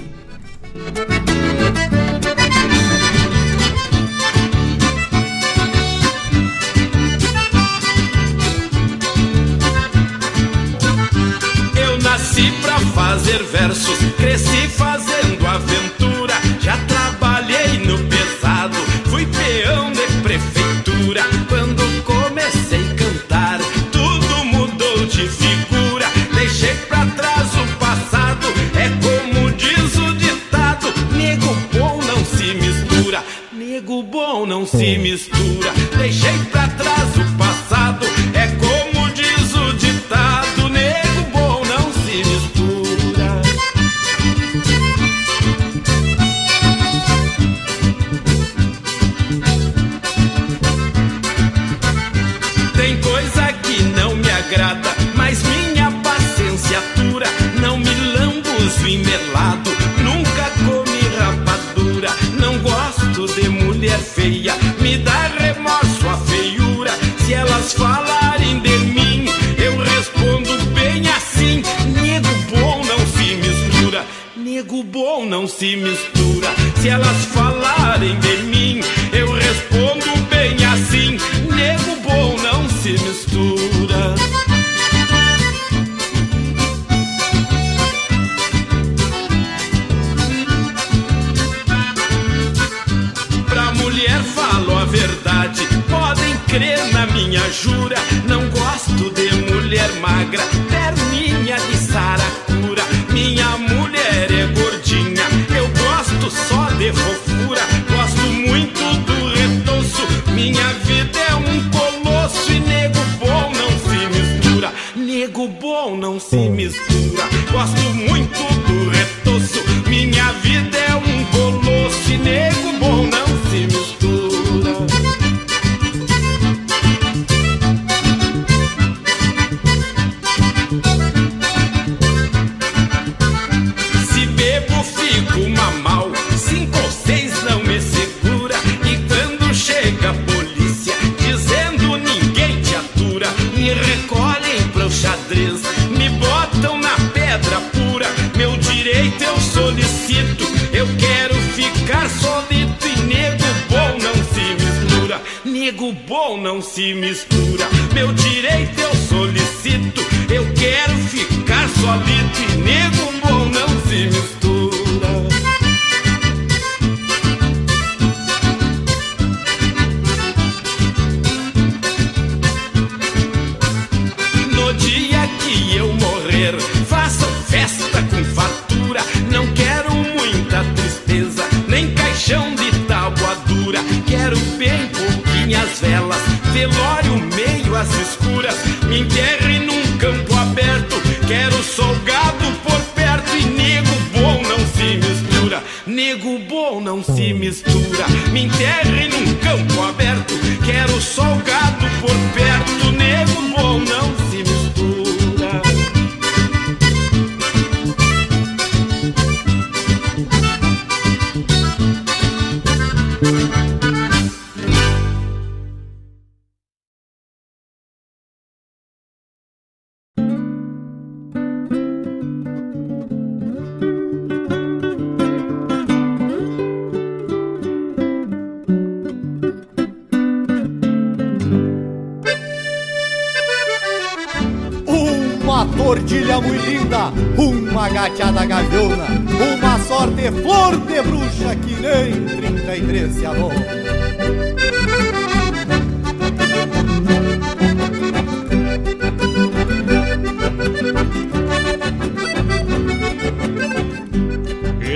portilha muito linda, uma gateada gaviona, uma sorte flor de bruxa que nem 33 se adora.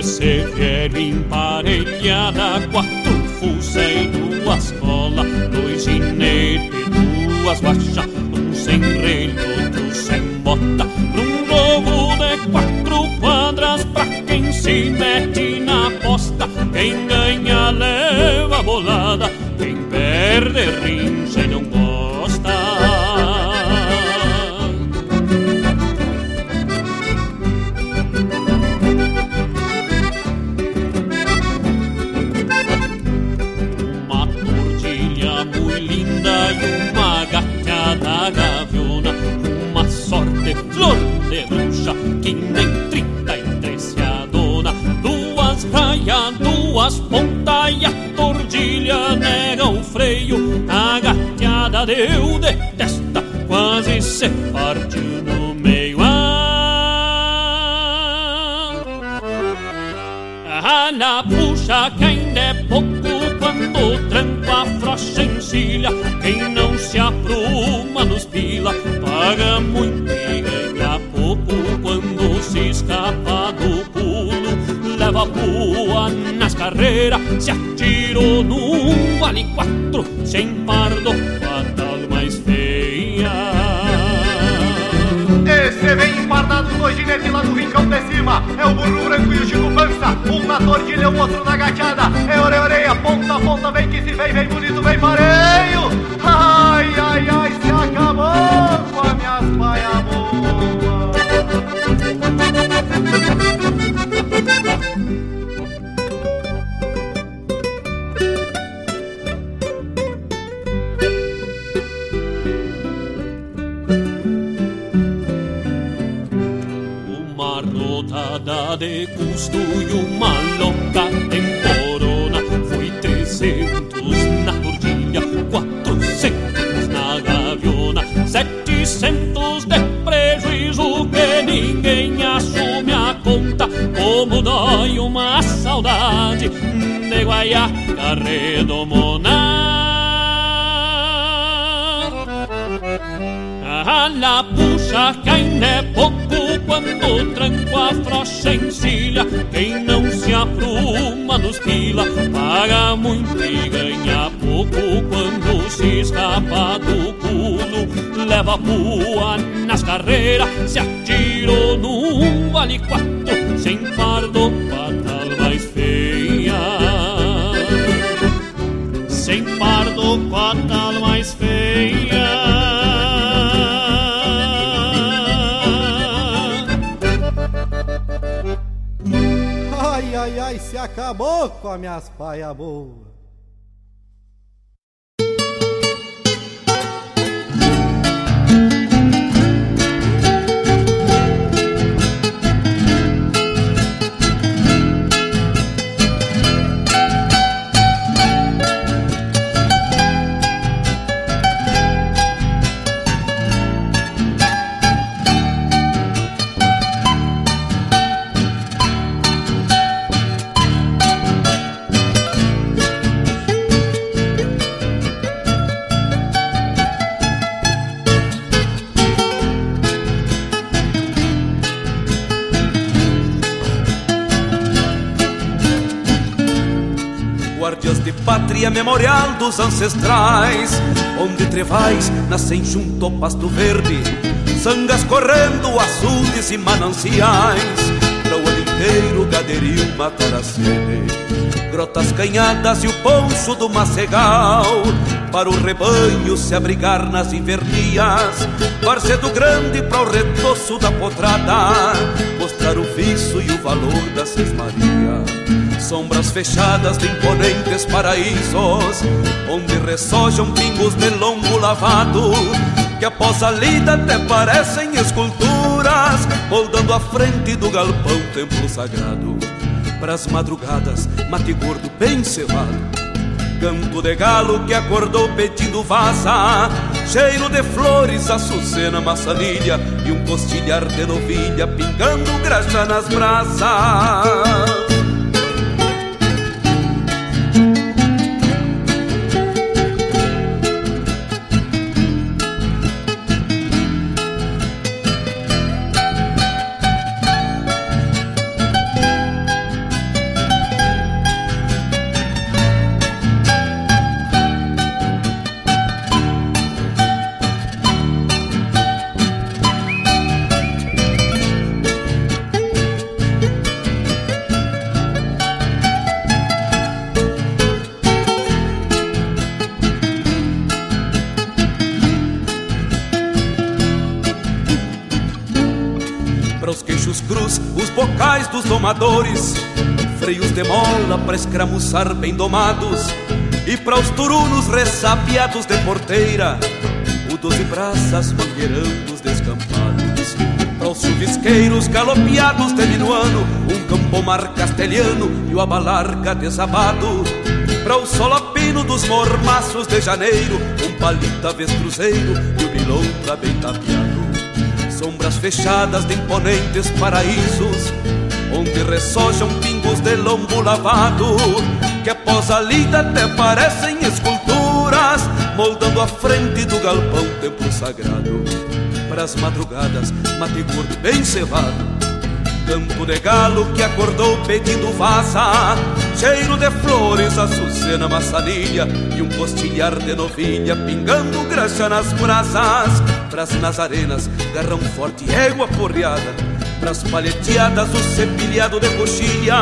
se vier emparelhada Quatro fusa e duas colas Dois ginetes, duas baixas, Um sem rei bota Pra um jogo de quatro quadras Pra quem se mete na aposta Quem ganha leva a bolada Quem perde rincha que nem trinta e três se adona. Duas raias, duas pontas e a tordilha nega o freio. A gateada deu de testa, quase se partiu no meio. Ah, na puxa que ainda é pouco quando tranco a frocha encilha. Quem não se apruma nos pila paga muito se escapa do pulo. Leva pua nas carreiras, se atirou num vale quatro, sem pardo com a tal mais feia. Esse vem empardado, dois ginetes lá do rincão de cima É o burro branco e o Chico Pança Um na tordilha, o outro na gateada É orelha, orelha, ponta, ponta Vem que se vem, vem bonito, vem pareio Ai, ai, ai, se acabou com as minhas paia Uma de custo e uma louca temporona Foi trezentos na tordilha, quatrocentos na gaviona. Setecentos de prejuízo que ninguém assume a conta Como dói uma saudade de guaiaca redomona A la puxa ainda é pouco quando tranco a frocha encilha. Quem não se apruma nos pila paga muito e ganha pouco quando se escapa do pulo. Leva pua nas carreiras, se atirou num vale quatro, sem pardo patal mais feia. Sem pardo patal Ai, ai, se acabou com as minhas paia boa. Pátria, memorial dos ancestrais, onde trevais nascem junto ao pasto verde, sangas correndo, açudes e mananciais, para o ano inteiro gaderio matar a sede. Grotas canhadas e o poncho do macegal, para o rebanho se abrigar nas invernias, Varzedo grande para o retoço da potrada, mostrar o viço e o valor da sesmaria. Sombras fechadas de imponentes paraísos, onde ressojam pingos de longo lavado, que após a lida até parecem esculturas, moldando a frente do galpão templo sagrado. Pras madrugadas, mate gordo bem cevado, canto de galo que acordou pedindo vaza, cheiro de flores, açucena, maçanilha e um costilhar de novilha pingando graxa nas brasas. Dos domadores, freios de mola para escramuçar bem domados, e para os turunos ressapiados de porteira, o doze braças mangueirando os descampados. Para os chuvisqueiros galopeados de minuano, um campomar castelhano e o abalarga desabado. Para o solopino dos mormaços de janeiro, um palita cruzeiro e o bilontra bem tapeado. Sombras fechadas de imponentes paraísos, onde ressojam pingos de lombo lavado, que após a lida até parecem esculturas, moldando a frente do galpão templo sagrado. Para as madrugadas, mate gordo bem cevado, Canto de galo que acordou pedindo vaza Cheiro de flores, açucena, maçanilha E um postilhar de novilha pingando graxa nas brasas. Pras nazarenas, garrão forte, égua porreada Pras palheteadas, o cepilhado de coxilha.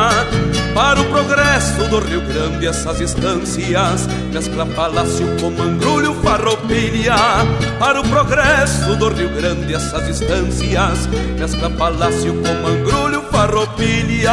Para o progresso do Rio Grande essas instâncias Mescla palácio com mangrulho, farroupilha. Para o progresso do Rio Grande essas instâncias Mescla palácio com mangrulho, farroupilha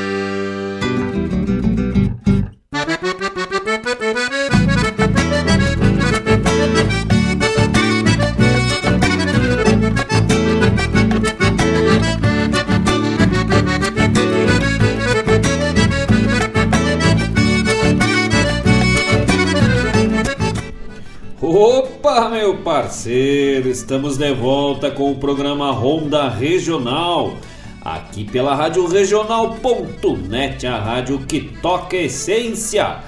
Opa, meu parceiro, estamos de volta com o programa Ronda Regional, aqui pela Rádio Regional.net, a rádio que toca essência.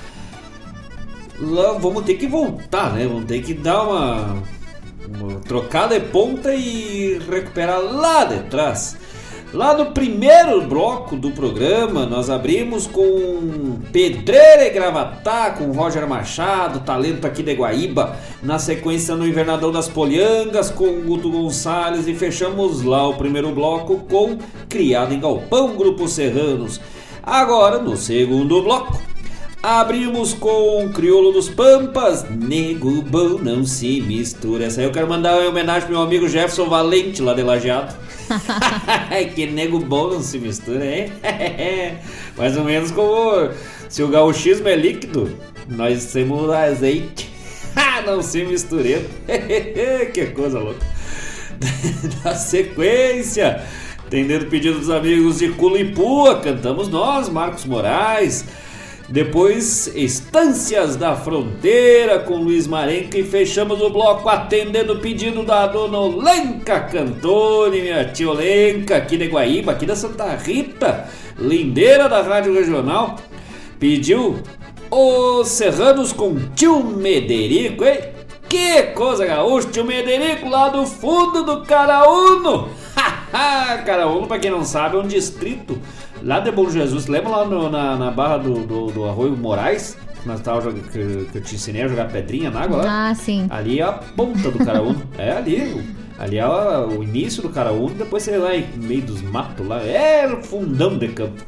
Lá, vamos ter que voltar, né? Vamos ter que dar uma, uma trocada de ponta e recuperar lá de trás. Lá no primeiro bloco do programa, nós abrimos com Pedreira e Gravatá, com Roger Machado, talento aqui de Guaíba. Na sequência, no Invernadão das Polhangas, com Guto Gonçalves. E fechamos lá o primeiro bloco com Criado em Galpão, Grupo Serranos. Agora, no segundo bloco, abrimos com Crioulo dos Pampas, Nego Bom Não Se Mistura. Essa aí eu quero mandar uma homenagem pro meu amigo Jefferson Valente, lá de Lajeado. [laughs] [laughs] que nego bom não se mistura, hein? [laughs] Mais ou menos como se o gauchismo é líquido, nós temos azeite. não se mistureta. que coisa louca. Na sequência, atendendo o pedido dos amigos de Culipua, cantamos nós, Marcos Moraes. Depois, Estâncias da Fronteira com Luiz Marenco e fechamos o bloco atendendo o pedido da dona Olenca Cantone, minha tia Olenca, aqui de Guaíba, aqui da Santa Rita, lindeira da Rádio Regional, pediu Os Serranos com Tio Mederico, hein? Que coisa gaúcha, Tio Mederico lá do fundo do Caraúno! [laughs] Caraúno, pra quem não sabe, é um distrito lá de Bom Jesus, lembra lá no, na, na barra do, do, do Arroio Moraes? Nós tava, que, que eu te ensinei a jogar pedrinha na água lá? Ah, sim. Ali é a ponta do Caraúno. [laughs] é ali. Ali é o, início do Caraúno, depois você lá em meio dos matos lá. É fundão de campo.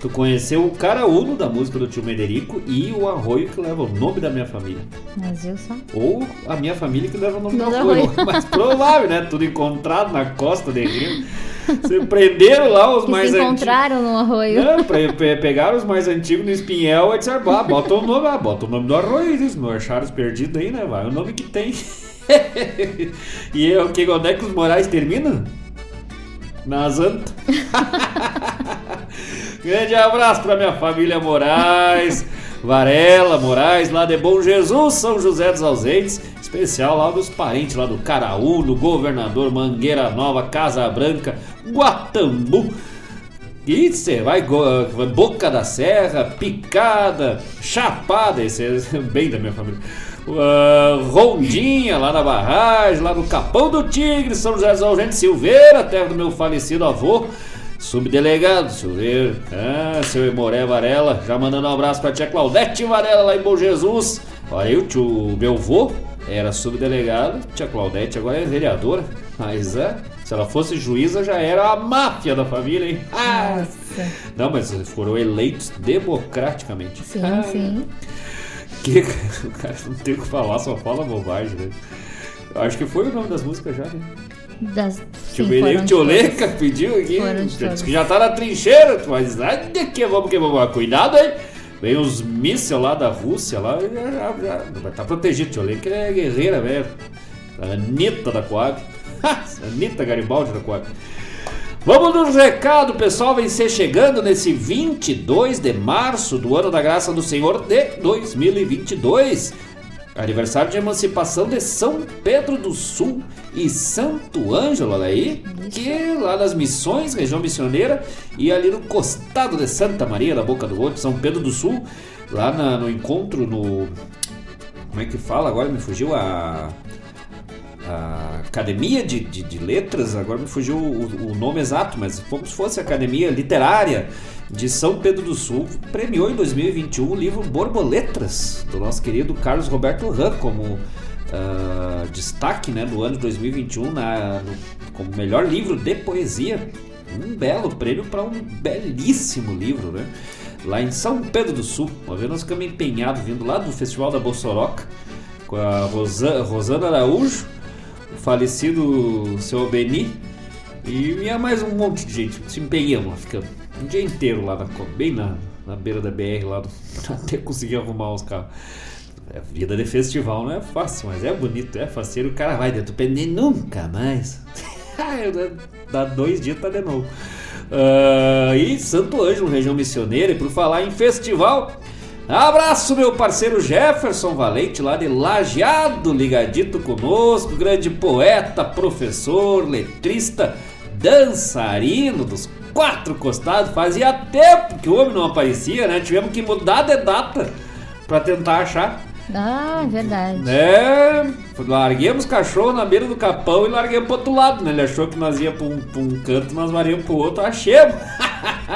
Tu conheceu o Caraúno da música do tio Mederico e o Arroio que leva o nome da minha família. Mas eu só. Ou a minha família que leva o nome do Do Arroio. Arroio. [laughs] Mas provável, né? Tudo encontrado na costa de rio. [laughs] Você prenderam lá os Que mais antigos. encontraram no arroio. Não, pegaram os mais antigos no espinhel e disseram, ah, bota o nome, ah, bota o nome do arroio, eles não acharam os perdidos aí, né? Vai o nome que tem. [laughs] e eu, que, onde é que os Moraes terminam? Nas Antas. [laughs] Grande abraço pra minha família Moraes, Varela Moraes, lá de Bom Jesus, São José dos Ausentes, especial lá dos parentes lá do Caraúno, Governador Mangueira Nova, Casa Branca, Guatambu. E você vai Boca da Serra, Picada, Chapada, esse é [laughs] bem da minha família. Ah, Rondinha, lá na barragem, lá no Capão do Tigre, São José dos Ausentes, Silveira, terra do meu falecido avô. Subdelegado Silveira, ah, seu Emoré Varela, já mandando um abraço pra tia Claudete Varela lá em Bom Jesus. Olha aí, o tio, meu avô era subdelegado, tia Claudete agora é vereadora, mas é, se ela fosse juíza já era a máfia da família, hein? [laughs] Ah, não, mas foram eleitos democraticamente. Sim, Ah, sim. Que [laughs] o cara não tem o que falar, só fala bobagem, né? Acho que foi o nome das músicas já, né? Das, sim, tio de Leca todas. pediu aqui. Que já tá na trincheira, mas ai, que vamos que vamos. Cuidado aí. Vem os mísseis lá da Rússia lá. Já, já, já, vai estar protegido, tio Leca é guerreira, velho. A Anitta da Coab. [laughs] Anitta Garibaldi da Coab. Vamos no recado, pessoal. Vem ser chegando nesse 22 de março do ano da graça do Senhor de 2022. Aniversário de emancipação de São Pedro do Sul e Santo Ângelo, olha aí. Que lá nas missões, região missioneira, e ali no costado de Santa Maria da Boca do Outro, São Pedro do Sul, lá na- no encontro no. Como é que fala? Agora me fugiu a a Academia de, de, de Letras, agora me fugiu o, o nome exato, mas como se fosse a Academia Literária de São Pedro do Sul, premiou em 2021 o livro Borboletas, do nosso querido Carlos Roberto Ram, como ah, destaque né, do ano de 2021 na, no- como melhor livro de poesia. Um belo prêmio para um belíssimo livro, né? Lá em São Pedro do Sul. Uma vez nós ficamos empenhados vindo lá do Festival da Bossoroca com a Rosa- Rosana Araújo, falecido seu Beni e minha mais um monte de gente. Se empenhamos, ficamos um dia inteiro lá na, bem na, na beira da BR, lá [laughs] até conseguir arrumar os carros. É, vida de festival não é fácil, mas é bonito, é faceiro. O cara vai dentro pneu nunca mais. [laughs] Dá dois dias tá de novo. Ah, e Santo Ângelo, região missioneira, e por falar em festival, abraço meu parceiro Jefferson Valente, lá de Lajeado, ligadito conosco, grande poeta, professor, letrista, dançarino dos quatro costados. Fazia tempo que o homem não aparecia, né? Tivemos que mudar de data para tentar achar. Ah, verdade. É, larguemos cachorro na beira do capão e larguemos pro outro lado, né? Ele achou que nós ia pra um, pra um canto, nós varíamos pro outro, achemos.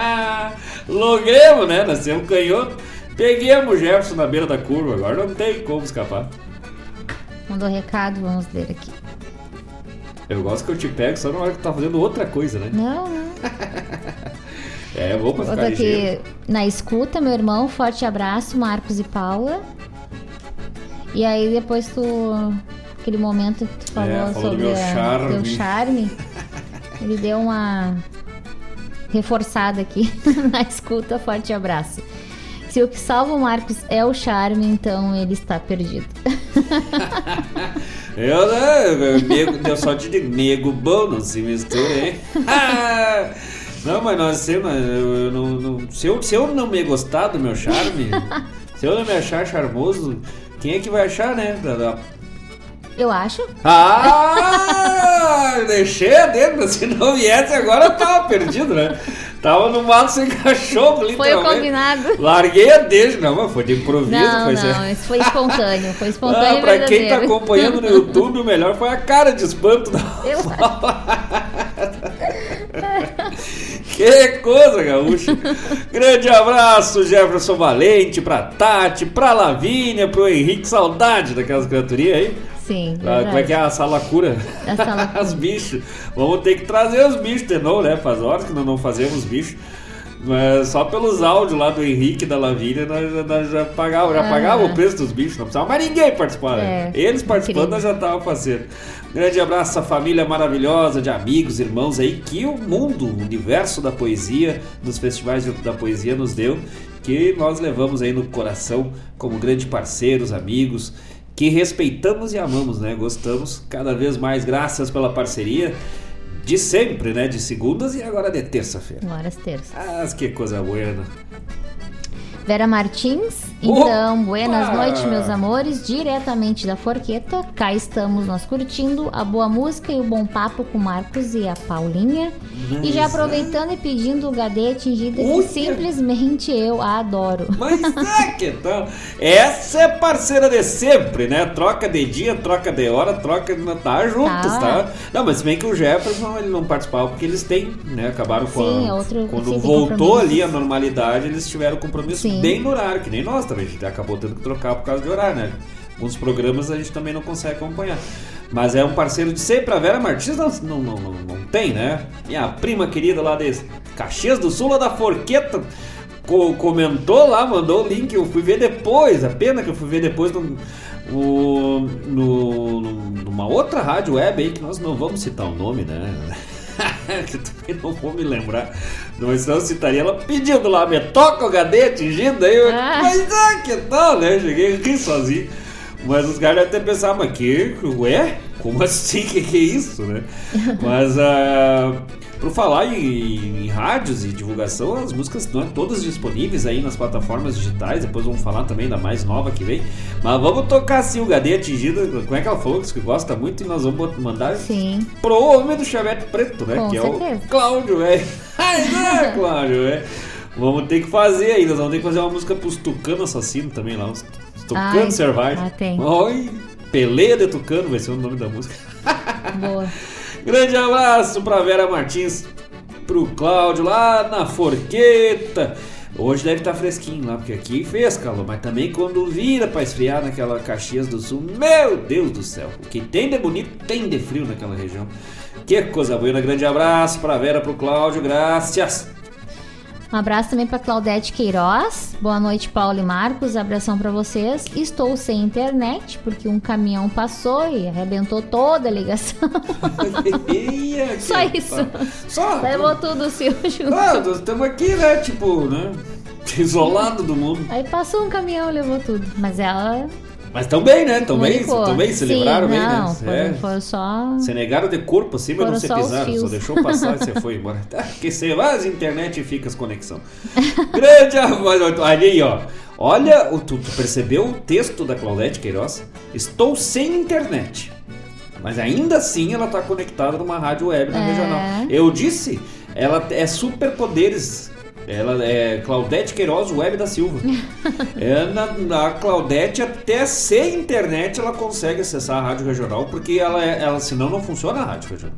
[laughs] Logremos, né? Nós temos canhoto. Peguemos o Jefferson na beira da curva, agora não tem como escapar. Mandou recado, vamos ler aqui. Eu gosto que eu te pego só na hora que tu tá fazendo outra coisa, né? Não, não. [laughs] É, vou pra ficar aqui na escuta, meu irmão, forte abraço, Marcos e Paula. E aí depois tu. Aquele momento que tu falou, É, falou sobre meu charme. teu charme. Ele deu uma reforçada aqui [laughs] na escuta, forte abraço. Se o que salva o Marcos é o charme, então ele está perdido. [laughs] Eu, né? eu- Nego, eu só te digo, nego bom, não se mistura, hein? [laughs] não, mas nós. Eu, eu não, não- se, eu, se eu não me gostar do meu charme, [laughs] se eu não me achar charmoso, quem é que vai achar, né? Eu acho. Ah! Deixei a dentro, se não viesse agora eu tava perdido, né? Tava no mato sem cachorro, Foi o literalmente. combinado. Larguei a deixa, não, mas foi de improviso. Não, foi não, isso foi espontâneo. Foi [laughs] espontâneo Ah, pra quem tá acompanhando no YouTube, o melhor foi a cara de espanto da [laughs] Eu [laughs] Que coisa, gaúcho! Grande abraço, Jefferson Valente, pra Tati, pra Lavínia, pro Henrique, saudade daquelas criaturinhas aí. Sim, Ah, como é que é a sala cura? A sala [laughs] cura. os bichos. Vamos ter que trazer os bichos de novo, né? Faz horas que nós não fazemos bichos. Mas só pelos áudios lá do Henrique da Lavínia, nós, nós já pagava, já Aham. pagava o preço dos bichos, não precisava mais ninguém participar. né? É, Eles participando, nós já tava parceiro. Grande abraço à família maravilhosa de amigos, irmãos aí, que o mundo, o universo da poesia, dos festivais da poesia nos deu, que nós levamos aí no coração como grandes parceiros, amigos, que respeitamos e amamos, né? Gostamos cada vez mais, graças pela parceria de sempre, né? De segundas e agora de terça-feira. Agora as terças. Ah, que coisa buena. Vera Martins, então, buenas noites, meus amores, diretamente da Forqueta. Cá estamos nós curtindo a boa música e o bom papo com o Marcos e a Paulinha. E já Mas, aproveitando e pedindo o Gadê atingida, que simplesmente eu a adoro. Mas é que tal? Essa é parceira de sempre, né? Troca de dia, troca de hora, troca. Tá juntos, Tá. tá? Não, mas se bem que o Jefferson ele não participava porque eles têm, né? Acabaram com Sim, a, é outro- Quando voltou ali a normalidade, eles tiveram compromisso Sim. Bem no horário, que nem nós também. A gente acabou tendo que trocar por causa de horário, né? Alguns programas a gente também não consegue acompanhar. Mas é um parceiro de sempre. A Vera Martins não, não, não, não, tem, né? Minha prima querida lá de Caxias do Sul, lá da Forqueta, co- comentou lá, mandou o link. Eu fui ver depois. A pena que eu fui ver depois no, no- no- numa uma outra rádio web aí que nós não vamos citar o nome, né? [laughs] que também não vou me lembrar. Mas senão eu citaria ela pedindo lá, me toca o HD atingido aí. Eu, Ah. Mas ah, que tal, né? Cheguei aqui sozinho. Mas os caras devem ter pensado, mas que, ué? Como assim? Que que é isso, né? Mas, ah, por falar em, em rádios e divulgação, as músicas estão todas disponíveis aí nas plataformas digitais. Depois vamos falar também da mais nova que vem. Mas vamos tocar assim o HD atingido. Como é que ela falou? Que gosta muito e nós vamos mandar Sim. pro homem do chavete preto, né? Com que é certeza. o Cláudio, velho. [laughs] Ai, né, Cláudio, velho? Vamos ter que fazer aí. Nós vamos ter que fazer uma música pros Tucano Assassino também lá. Ai, Tucano Selvagem. ah, tem. Oi, Peleia de Tucano vai ser o nome da música. Boa. [laughs] Grande abraço pra Vera Martins, pro Cláudio lá na Forqueta. Hoje deve estar fresquinho lá, porque aqui fez calor, mas também quando vira pra esfriar naquela Caxias do Sul, meu Deus do céu, o que tem de bonito tem de frio naquela região. Que coisa boa, grande abraço pra Vera, pro Cláudio, graças. Um abraço também para Claudete Queiroz. Boa noite, Paulo e Marcos. Abração para vocês. Estou sem internet porque um caminhão passou e arrebentou toda a ligação. [laughs] Só isso. Só. Levou tudo o seu junto. Ah, estamos aqui, né, tipo, né, [laughs] isolado do mundo. Aí passou um caminhão e levou tudo. Mas ela. Mas tão bem, né? Tão bem, tão bem, se Sim, livraram bem, não, né? Foram, É. foram só. Você negaram de corpo assim, mas não se pisaram, só deixou passar e você foi embora. Porque você vai às internet e fica as conexão. [laughs] Grande abraço. Olha aí, ó. Olha, o- tu, tu percebeu o texto da Claudete Queiroz? Estou sem internet. Mas ainda assim ela está conectada numa rádio web na É. regional. Eu disse, ela é superpoderes. Ela é Claudete Queiroz Web da Silva. É, na Claudete, até sem internet, ela consegue acessar a rádio regional, porque ela, é- ela senão não funciona a rádio regional.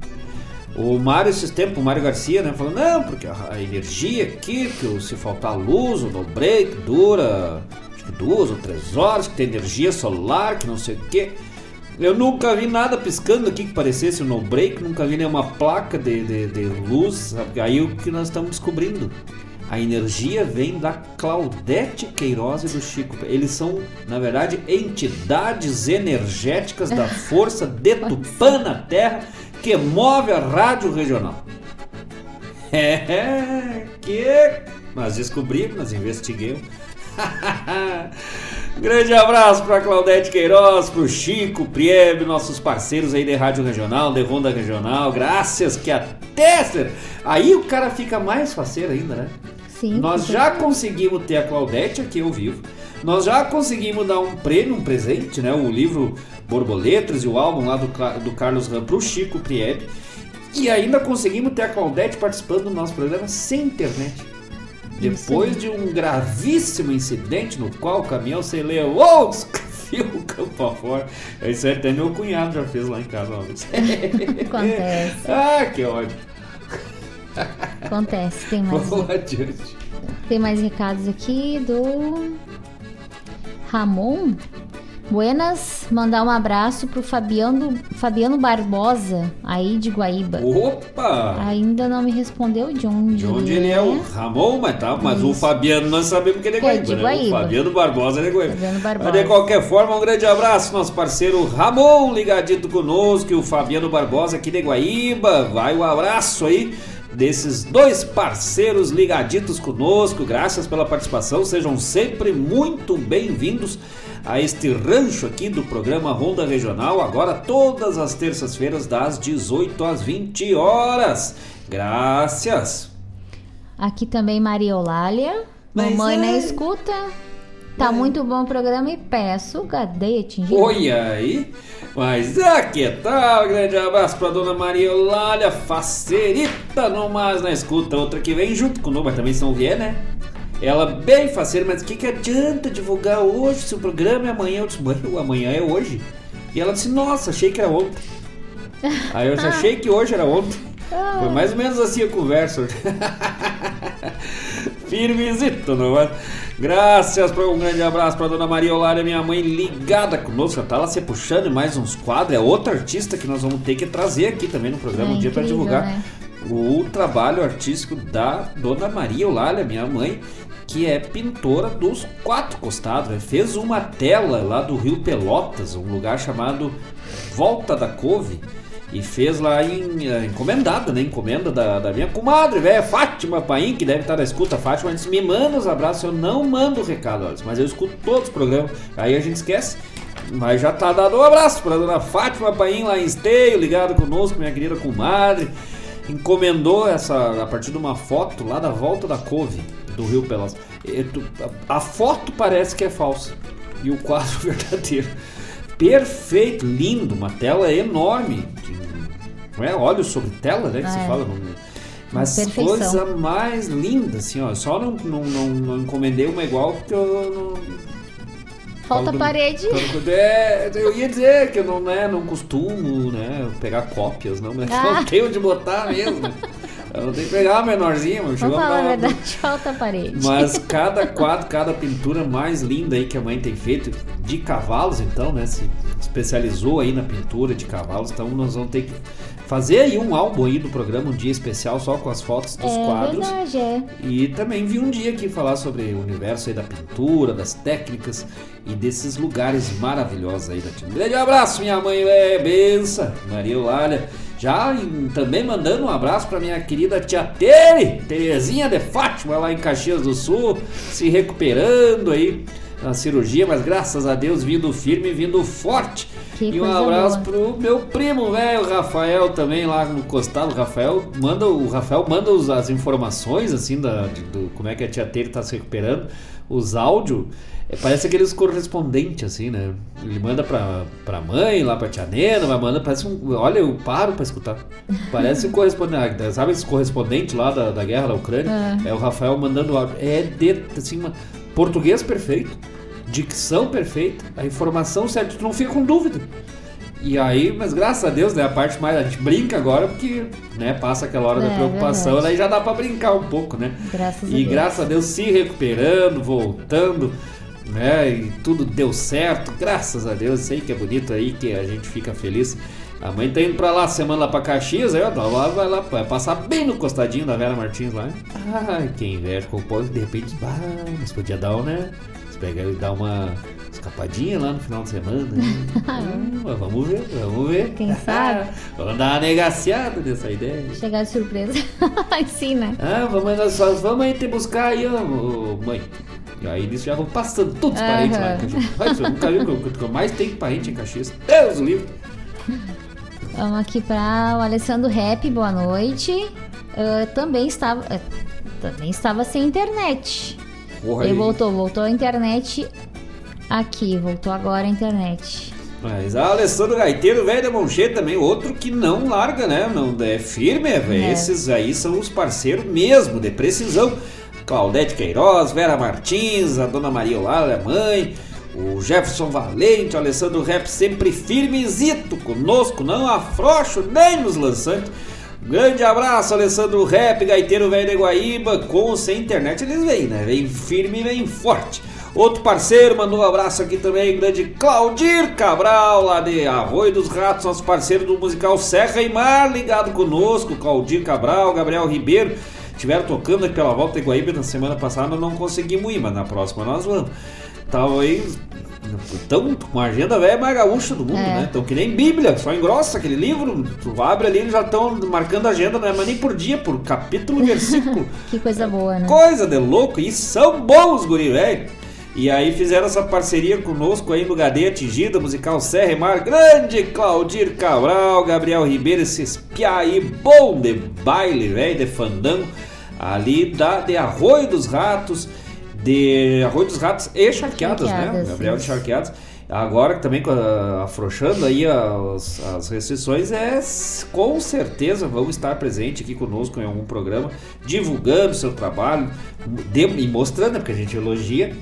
O Mário, esses tempos, o Mário Garcia, né, falou, não, porque a, a energia aqui, que se faltar luz, o no break dura acho que duas ou três horas, que tem energia solar, que não sei o quê. Eu nunca vi nada piscando aqui que parecesse um no break, nunca vi nenhuma placa de, de, de luz. Aí o que nós estamos descobrindo? A energia vem da Claudete Queiroz e do Chico. Eles são, na verdade, entidades energéticas da força [laughs] de Tupã na Terra que move a rádio regional. É, que nós descobrimos, nós investiguemos. [laughs] Grande abraço para Claudete Queiroz, pro Chico, Priebe, nossos parceiros aí de Rádio Regional, de Ronda Regional. Graças que até ser- aí o cara fica mais faceiro ainda, né? Sim. Nós já conseguimos ter a Claudete aqui ao vivo. Nós já conseguimos dar um prêmio, um presente, né? O livro Borboletas e o álbum lá do, do Carlos Ram pro Chico Priebe. E ainda conseguimos ter a Claudete participando do nosso programa sem internet. Depois de um gravíssimo incidente no qual o caminhão se levou os fios o campo afora. Isso aí até meu cunhado já fez lá em casa uma vez. [laughs] Acontece. [laughs] ah, que ódio. Acontece. Tem mais, Vamos tem mais recados aqui do Ramon. Buenas, mandar um abraço pro Fabiano, Fabiano Barbosa, aí de Guaíba. Opa! Ainda não me respondeu de onde, De onde ele é o Ramon, mas tá, mas o Fabiano nós sabemos que ele é é Guaíba, de né? O Guaíba. Fabiano Barbosa ele é Guaíba. Fabiano Barbosa. Mas de qualquer forma, um grande abraço, nosso parceiro Ramon ligadito conosco, e o Fabiano Barbosa aqui de Guaíba. Vai o abraço aí desses dois parceiros ligaditos conosco. Graças pela participação, sejam sempre muito bem-vindos a este rancho aqui do programa Ronda Regional, agora todas as terças-feiras das 18 às 20 horas. Graças. Aqui também Maria Eulália. Mas Mamãe na é. escuta. Tá muito bom o programa e peço cadeia atingida. Olha aí, mas que tal? Grande abraço pra dona Maria Eulália, faceirita no mais na escuta, outra que vem junto conosco, mas também São Vier, né? Ela bem faceira, mas o que, que adianta divulgar hoje se o programa é amanhã? Eu disse, o amanhã é hoje. E ela disse, nossa, achei que era ontem. Aí eu disse, achei que hoje era ontem. [laughs] Foi mais ou menos assim a conversa. [laughs] Firmezito, não é? Graças para um grande abraço para dona Maria Olária, minha mãe ligada conosco. Tá lá se puxando em mais uns quadros. É outra artista que nós vamos ter que trazer aqui também no programa É um dia para divulgar né? o trabalho artístico da dona Maria Olália, minha mãe. que é pintora dos quatro costados. né? Fez uma tela lá do Rio Pelotas, um lugar chamado Volta da Cove. E fez lá em eh, encomendada, né? Encomenda da, da minha comadre, velho, Fátima Paim, que deve estar na escuta. Fátima disse: me manda os abraços, eu não mando recado, olha, mas eu escuto todos os programas. Aí a gente esquece. Mas já tá dado um abraço pra dona Fátima Paim lá em Esteio, ligado conosco, minha querida comadre. Encomendou essa a partir de uma foto lá da volta da couve do Rio A, a foto parece que é falsa e o quadro [laughs] verdadeiro. Perfeito, lindo, uma tela enorme. Não é óleo sobre tela, né? Que se É. fala. Mas Perfeição. coisa mais linda, assim, ó. Só não, não, não, não encomendei uma igual porque eu não. Falta Quando- parede. é, eu ia dizer que eu não, né, não costumo né, pegar cópias, não, mas Ah. não tenho de botar mesmo. Eu não tenho que pegar uma menorzinha, mas Vamos a falar a verdade, [laughs] falta parede. mas cada quadro, cada pintura mais linda aí que a mãe tem feito de cavalos, então, né? Se especializou aí na pintura de cavalos, então nós vamos ter que fazer aí um álbum aí do programa, um dia especial só com as fotos dos é quadros. verdade, é. E também vi um dia aqui falar sobre o universo aí da pintura, das técnicas e desses lugares maravilhosos aí da Tia. Um grande abraço, minha mãe, é benção, Maria Eulália. Já em- também mandando um abraço para minha querida tia Tere, Terezinha de Fátima, lá em Caxias do Sul, se recuperando aí na cirurgia, mas graças a Deus vindo firme, vindo forte. Que e um abraço boa. pro meu primo, velho, Rafael, também lá no costado. O Rafael manda, o Rafael manda os- as informações, assim, da, de- do, como é que a tia Tere tá se recuperando. Os áudios, é, parece aqueles correspondentes, assim, né? Ele manda pra, pra mãe, lá pra tia Nena, mas manda, parece um. Olha, eu paro pra escutar. Parece um correspondente. ah, Sabe esse correspondente lá da, da guerra da Ucrânia? É. o Rafael mandando áudio. É de, assim, uma, português perfeito, dicção perfeita, a informação certa, tu não fica com dúvida. E aí, mas graças a Deus, né? A parte mais. A gente brinca agora porque, né, passa aquela hora da É, preocupação, verdade. daí já dá pra brincar um pouco, né? Graças a E Deus. graças a Deus se recuperando, voltando, né? E tudo deu certo, graças a Deus. Sei que é bonito aí, que a gente fica feliz. A mãe tá indo pra lá, semana lá pra Caxias, aí ó, lá, vai lá, vai passar bem no costadinho da Vera Martins lá. Ai, quem inveja com o povo, de repente, bah, mas podia dar, um, né? Se pegar e dar uma escapadinha lá no final de semana. Né? [laughs] Hum, mas vamos ver, vamos ver. Quem sabe? [laughs] vamos dar uma negaciada nessa ideia. Chegar de surpresa. [laughs] Sim, né? Ah, vamos, nós só vamos aí te buscar aí, ó, mãe. E aí eles já vão passando todos os parentes lá. Ai, você nunca que eu- que eu mais tenho parente em Caxias. Deus o livre. Vamos aqui para o Alessandro Rap, boa noite. Ah, também estava. ah, também estava sem internet. Porra Ele aí. voltou, voltou a internet aqui, voltou agora a internet. Mas a Alessandro Gaiteiro, velho da cheia também, outro que não larga, né? Não é firme, é, velho. É. Esses aí são os parceiros mesmo, de precisão. Claudete Queiroz, Vera Martins, a Dona Maria Olara, a mãe, o Jefferson Valente, o Alessandro Rap sempre firmezito conosco, não afrouxo nem nos lançantes. Grande abraço, Alessandro Rap, gaiteiro velho de Guaíba, com sem internet eles vêm, né? Vem firme e vem forte. Outro parceiro mandou um abraço aqui também, grande Claudir Cabral, lá de Arroio dos Ratos, nosso parceiro do musical Serra e Mar, ligado conosco, Claudir Cabral, Gabriel Ribeiro, estiveram tocando aqui pela volta de Guaíba na semana passada, não conseguimos ir, mas na próxima nós vamos. Tava aí, tão com a agenda velha mais gaúcha do mundo, É. né? Então que nem Bíblia, só engrossa aquele livro, tu abre ali, eles já estão marcando a agenda, não é mais nem por dia, por capítulo e [laughs] versículo. Que coisa boa, né? Coisa de louco, e são bons, guri, velho. E aí fizeram essa parceria conosco aí no Gadeia Atingida, musical Serra e Mar, grande Claudir Cabral, Gabriel Ribeiro, esse piá aí bom de baile, velho, de fandango, ali da, de Arroio dos Ratos, de Arroio dos Ratos e Charqueadas, né? Gabriel de. Charqueadas. Agora também afrouxando aí as, as restrições, é com certeza vão estar presente aqui conosco em algum programa, divulgando seu trabalho de- e mostrando, né, porque a gente elogia,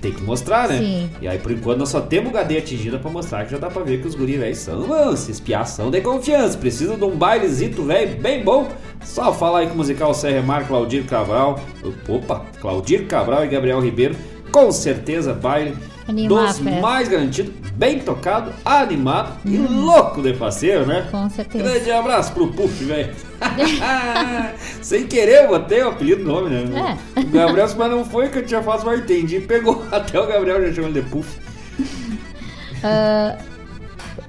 tem que mostrar, né? Sim. E aí por enquanto nós só temos o HD atingida pra mostrar que já dá pra ver que os guri velhos são, mano, esses piá são de confiança, precisa de um bailezito velho bem bom. Só falar aí com o musical Serra Mar, Claudir Cabral, opa, Claudir Cabral e Gabriel Ribeiro, com certeza baile Animar dos mais garantidos, bem tocado, animado e louco de parceiro, né? Com certeza. Grande abraço pro Puff, velho. [laughs] [laughs] Sem querer, eu botei o apelido no nome, né? É. O Gabriel, mas não foi que eu tinha falado, mas entendi. Pegou [laughs] até o Gabriel já chamou ele de Puff. Ah,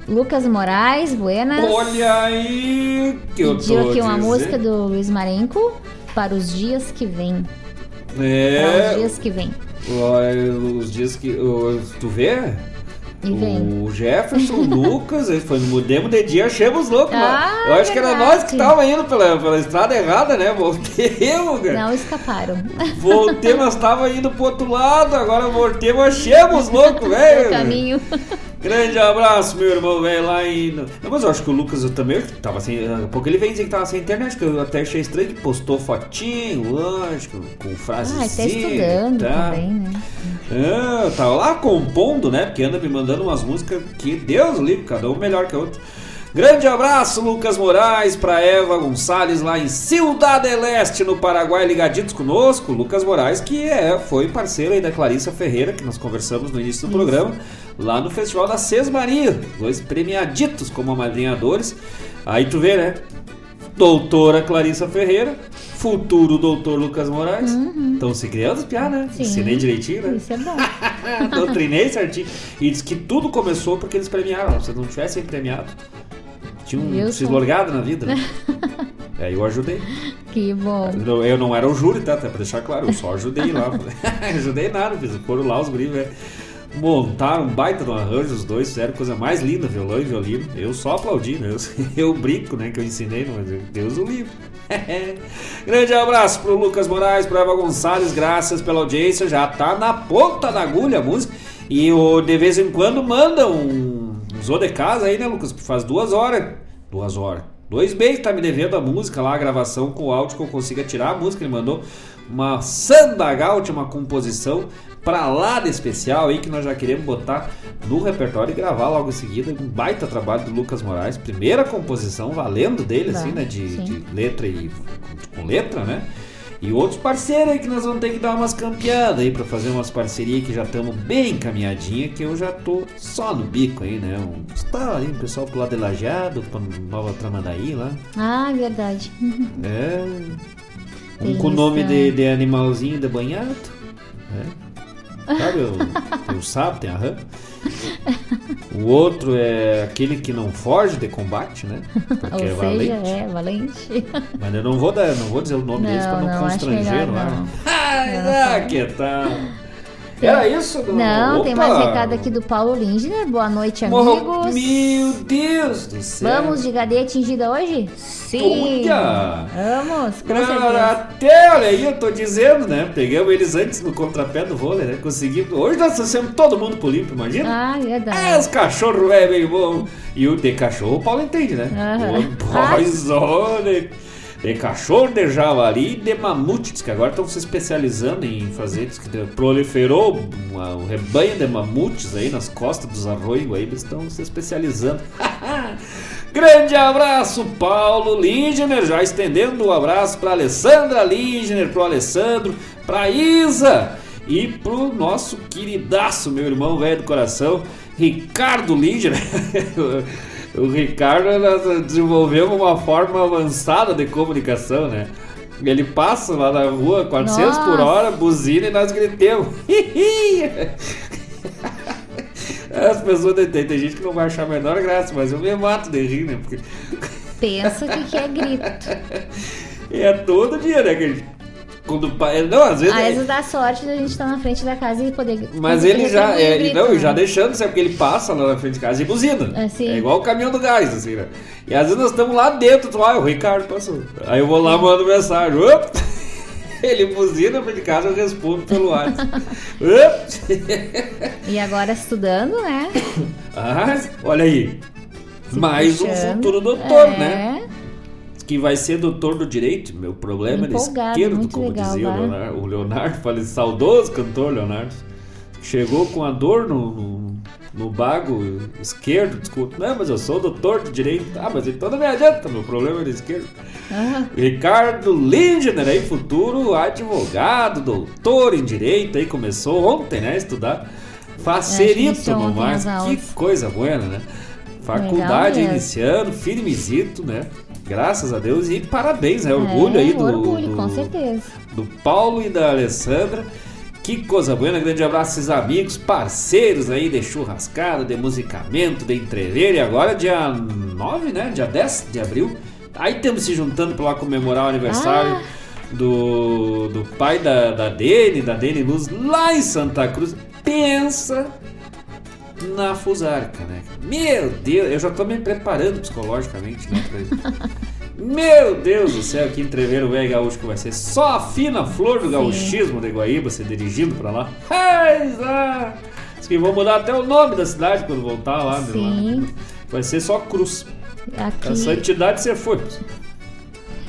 Lucas Moraes, buenas. Olha aí que eu tô Pediu aqui uma dizendo. música do Luiz Marenco para os dias que vêm. Para os É, dias que vêm. Os dias que. Tu vê? Vem. O Jefferson, o Lucas, eles foi no Mudemos de dia, achamos louco. Ah, mano. Eu acho que era verdade. nós que tava indo pela, pela estrada errada, né? Voltemos, cara. Não escaparam. [laughs] Voltemos, nós tava indo pro outro lado, agora voltemos, achamos louco, velho. Caminho. [laughs] Grande abraço, meu irmão, velho, lá em. Não, mas eu acho que o Lucas eu também tava sem. Daqui a pouco ele vem dizer que tava sem internet, que eu até achei estranho que postou fotinho, lógico, com frases. Ah, tá estudando também, né? É, tava lá compondo, né? Porque anda me mandando umas músicas que Deus livre, cada um melhor que a outra. Grande abraço, Lucas Moraes, pra Eva Gonçalves lá em Ciudad del Este, no Paraguai, ligaditos conosco. Lucas Moraes, que é, foi parceiro aí da Clarissa Ferreira, que nós conversamos no início do programa, lá no Festival da Sesmaria. Dois premiaditos como amadrinhadores. Aí tu vê, né? Doutora Clarissa Ferreira, futuro doutor Lucas Moraes. Estão se criando os piá, né? Sim. Ensinei direitinho, né? Isso é bom. [laughs] Doutrinei certinho. E diz que tudo começou porque eles premiaram. Se não tivessem premiado, tinha um largado na vida, né? [laughs] Aí eu ajudei. Que bom. Eu eu não era o júri, tá? Até pra deixar claro, eu só ajudei lá. [laughs] ajudei nada, fiz. Foram lá os gringos, né? Montaram um baita um arranjo, os dois fizeram coisa mais linda, violão e violino. Eu só aplaudi, né? Eu, [laughs] eu brinco, né? Que eu ensinei, mas Deus o livre. [laughs] Grande abraço pro Lucas Moraes, pro Eva Gonçalves, graças pela audiência. Já tá na ponta da agulha a música. E o, de vez em quando manda um, ou de casa aí, né, Lucas? Faz duas horas. Duas horas. Dois meses tá me devendo a música lá, a gravação com o áudio que eu consiga tirar a música. Ele mandou uma Sandagaut, uma composição pra lá de especial aí que nós já queremos botar no repertório e gravar logo em seguida. Um baita trabalho do Lucas Moraes. Primeira composição valendo dele, Vai, assim, né? De, de letra e com, letra, né? E outros parceiros aí que nós vamos ter que dar umas campeadas aí pra fazer umas parcerias que já estamos bem encaminhadinha, que eu já tô só no bico aí, né? Um, está aí o pessoal pro lado de Lajeado, pra Nova Tramandaí lá. Ah, verdade. É. Um com o nome de, de animalzinho de banhado. É. Sabe, o, tem o sapo, tem a rã. O outro é aquele que não foge de combate, né? Porque Ou é seja, valente. é valente. Mas eu não vou dar, não vou dizer o nome deles pra Não, não, não, constranger, não é? não. Ah, que tal? Era isso? Não, tem mais Opa! recado aqui do Paulo Lindner. Boa noite, amigos. Meu Deus do céu. Vamos de HD atingida hoje? Sim. Olha! Vamos, com Cara, certeza. até, olha aí, eu tô dizendo, né? Pegamos eles antes no contrapé do vôlei, né? Conseguimos. Hoje nós trouxemos todo mundo pro limpo, imagina? Ah, verdade. É, os cachorros é bem bom. E o de cachorro o Paulo entende, né? Aham. O Pois olha. De cachorro, de javali e de mamute, diz que agora estão se especializando em fazer, diz que proliferou uma- um rebanho de mamutes aí nas costas dos arroios aí, eles estão se especializando. [laughs] Grande abraço, Paulo Ligner, já estendendo o abraço para Alessandra Ligner, pro Alessandro, pra Isa e pro nosso queridaço, meu irmão velho do coração, Ricardo Ligner. [laughs] o Ricardo nós desenvolvemos uma forma avançada de comunicação, né? Ele passa lá na rua 400 por Nossa. hora, buzina e nós gritamos. As pessoas não tem, gente que não vai achar a menor graça, mas eu me mato de rir, né? Porque Pensa que que é grito. [laughs] é todo dia, né? Que a gente, quando, pa- não, às vezes. Às é- vezes dá sorte da gente estar na frente da casa e poder. mas ele já, é, grito, não, né? já deixando, sabe? Porque ele passa lá na frente de casa e buzina. É, sim. É igual o caminhão do gás, assim, né? E às vezes nós estamos lá dentro, tu, ah, o Ricardo passou. Aí eu vou lá, mando mensagem. Op! [laughs] Ele buzina na frente de casa, eu respondo pelo. [laughs] Op! E agora estudando, né? [coughs] Ah, olha aí. Mais um puxando. futuro doutor, É. né? Que vai ser doutor do direito. Meu problema é esquerdo, como legal, dizia o vai. Leonardo. O Leonardo, falei, saudoso cantor Leonardo. Chegou com a dor no, no, no bago esquerdo, desculpa. Não, mas eu sou doutor do direito. Ah, mas então não me adianta, meu problema é da esquerda. Ah, Ricardo Lindner, aí, futuro advogado, doutor em direito, aí começou ontem, né, a estudar. Facerito no as Que coisa boa, né? Faculdade iniciando, firmezito, né? Graças a Deus e parabéns, né? Orgulho É, aí do, Orgulho, do- com certeza. do Paulo e da Alessandra. Que coisa boa, grande abraço esses amigos, parceiros aí de churrascada, de musicamento, de entrever. E agora dia 9, né? Dia 10 de abril. Aí estamos se juntando para lá comemorar o aniversário do, do pai da, da Dene, da Dene Luz, lá em Santa Cruz. Pensa na Fusarca, né? Meu Deus, eu já tô me preparando psicologicamente, né? [laughs] Meu Deus do céu, que entreveiro velho gaúcho que vai ser. Só a fina flor do gauchismo de Guaíba se dirigindo pra lá. Mas, ah, diz que vão mudar até o nome da cidade quando voltar lá. Sim. lá. Vai ser só Cruz. Aqui A santidade você foi.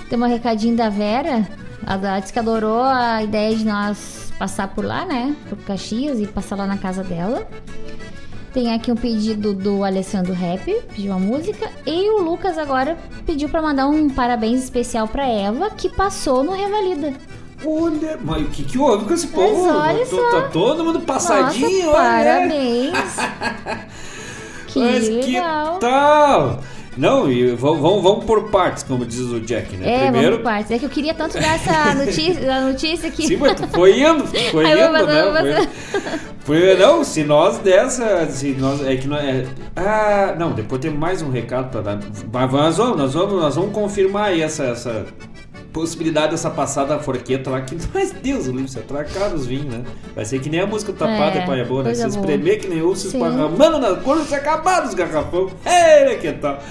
tem um recadinho da Vera. Ela disse que adorou a ideia de nós passar por lá, né? Por Caxias e passar lá na casa dela. Tem aqui um pedido do Alessandro Rap, pediu uma música. E o Lucas agora pediu pra mandar um parabéns especial pra Eva, que passou no Revalida. Olha, mas o que, que houve com esse povo? olha Tô- só. Tá todo mundo passadinho, Nossa, olha. parabéns. [laughs] que Mas legal. que tal? Não, e vamos, vamos, por partes, como diz o Jack, né? É, Primeiro, vamos por partes. É que eu queria tanto dar essa notícia, [laughs] a notícia aqui. Sim, mas foi indo, foi indo, vou né? Foi, foi- não, se nós dessa, se nós, é que nós, é, ah, não, depois tem mais um recado para dar. Mas nós vamos, nós vamos, nós vamos confirmar aí essa, essa possibilidade dessa passada forqueta lá que, mas Deus, o livro se atracar os vinhos, né? Vai ser que nem a música tapada É, é, pai é boa, né? Se espremer que nem Sim. esparramando na cor, se acabar dos garrafão. Ei, que tal?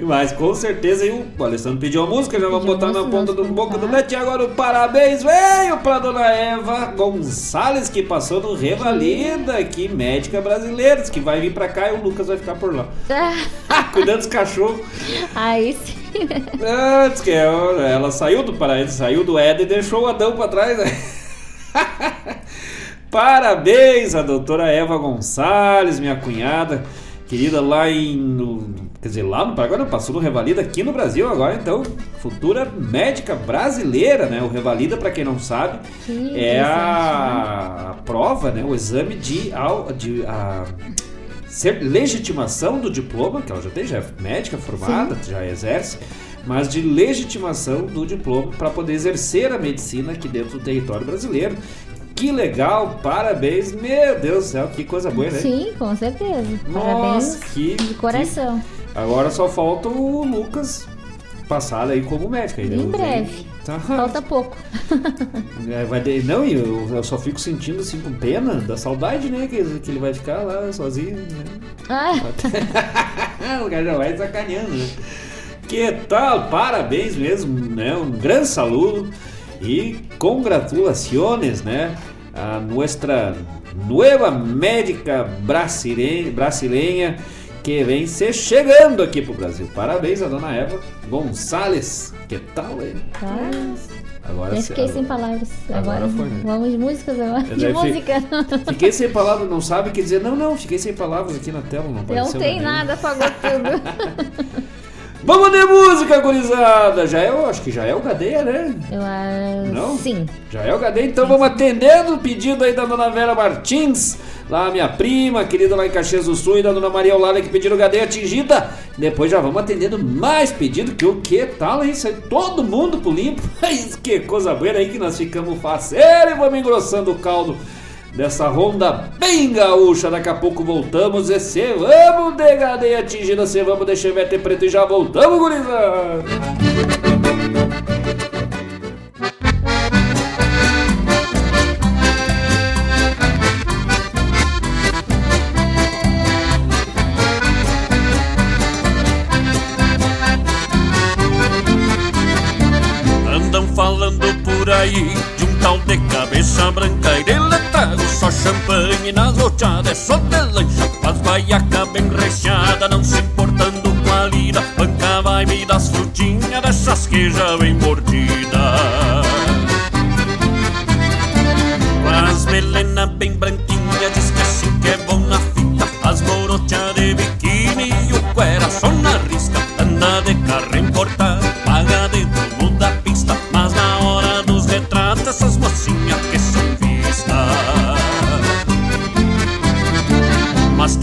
Mas com certeza aí o Alessandro pediu a música, já vamos botar na ponta do boca do net. E agora o parabéns veio pra dona Eva Gonçalves, que passou no Revalida, aqui, médica brasileira, que vai vir pra cá e o Lucas vai ficar por lá. [laughs] Cuidando dos cachorros. Aí sim. Antes que ela, ela saiu do paraíso, saiu do Éden e deixou o Adão pra trás, né? [laughs] Parabéns à doutora Eva Gonçalves, minha cunhada, querida lá em. no- quer dizer, lá no Paraguai, não, passou no Revalida aqui no Brasil agora, então, futura médica brasileira, né? O Revalida, pra quem não sabe, Que é a, a prova, né? O exame de. de a, ser legitimação do diploma, que ela já tem, já é médica formada, já exerce, mas de legitimação do diploma para poder exercer a medicina aqui dentro do território brasileiro. Que legal, parabéns, meu Deus do céu, que coisa boa, né? Sim, com certeza. Nossa, Parabéns que, de coração. que- Agora só falta o Lucas passar aí como médico. Aí, né? Em breve. Tá. Falta pouco. [laughs] É, vai de- não, eu, eu só fico sentindo assim com pena da saudade, né? Que, que ele vai ficar lá sozinho, né? Ah, [laughs] o cara já vai sacaneando, né? Que tal? Parabéns mesmo, né? Um grande saludo e congratulações, né? A nossa nova médica brasileira, brasileira que vem se chegando aqui pro Brasil. Parabéns a dona Eva Gonçalves. Que tal, hein? Agora Eu fiquei sem palavras. agora Agora, foi, né? vamos de músicas agora. De música. Fiquei sem palavras, não sabe o que dizer. Não, não, fiquei sem palavras aqui na tela, não Não tem nada, apagou [laughs] tudo. [laughs] Vamos de música, gurizada! Já é, o- acho que já é o Gadeia, né? Eu, ah, Não? Sim. Já é o Gadeia, então vamos atendendo o pedido aí da dona Vera Martins, lá minha prima, querida lá em Caxias do Sul, e da dona Maria Eulália que pediram o Gadeia atingida. Depois já vamos atendendo mais pedido, que o que tal? Isso aí, todo mundo pro limpo. [laughs] Mas que coisa boa aí que nós ficamos faceiro e vamos engrossando o caldo dessa ronda bem gaúcha. Daqui a pouco voltamos e se vamos de Gadeia atingida, se vamos de Chevette Preto e já voltamos, gurizada! Andam falando por aí de um tal de cabeça branca e trago só champanhe nas loteadas, só de lancha, faz guaiaca bem recheada, não se importando com a lida, banca vai me das frutinhas dessas que já vem mordida. As melena bem branquinha,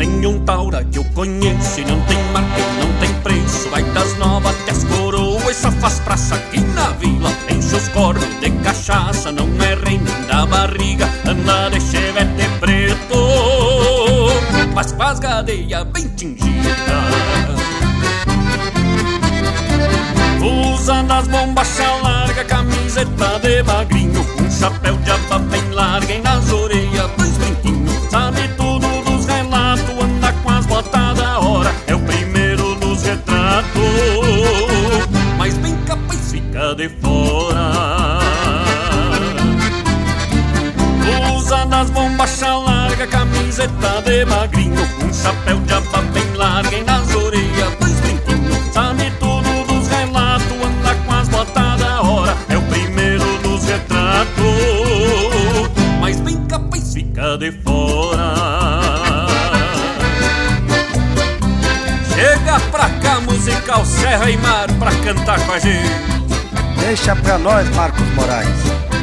Nenhum taura que eu conheço e não tem marca não tem preço Vai das novas até as coroas, só faz praça aqui na vila. Enche os cornos de cachaça, não é reino da barriga Anda de chevette preto, mas faz as gadeia bem tingida Usa bombas, bombachas larga, camiseta de magrinho chapéu de aba bem larga e nas orelhas camiseta de magrinho Um chapéu de aba bem larga e nas orelhas dois brinquinhos Sabe tudo dos relatos, anda com as botas da hora É o primeiro nos retratos Mas bem capaz fica de fora Chega pra cá, musical Serra e Mar Pra cantar com a gente Deixa pra nós, Marcos Moraes.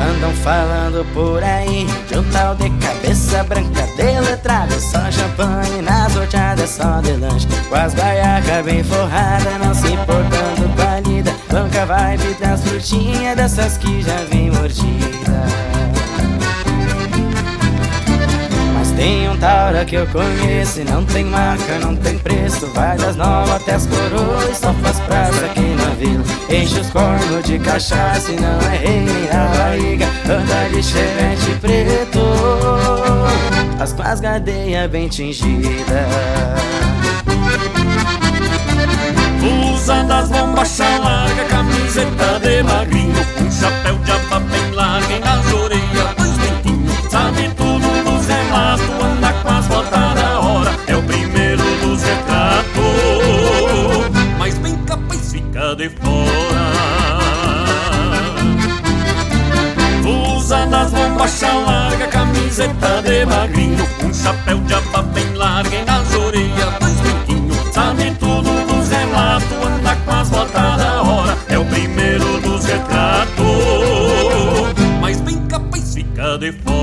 Andam falando por aí de um tal de cabeça branca de letrado Só champanhe nas orchadas, só de lanche. Com as baiacas bem forradas, não se importando com a lida. Nunca vai virar as frutinhas dessas que já vem mordida tem um taura que eu conheço e não tem marca, não tem preço. Vai das novas até as coroas, só faz praça aqui na vila. Enche os cornos de cachaça e não é rei nem da barriga. Anda de chevette preto As com as gadeias bem tingidas Usa das bombachas larga, camiseta de magrinho Um chapéu de aba bem larga e nas orelhas dois brinquinhos Sabe tudo bombachas larga, camiseta de magrinho Um chapéu de aba bem larga e nas orelhas dois brinquinhos Sabe tudo dos relatos, anda com as botas da hora É o primeiro dos retratos. Mas bem capaz fica de fora.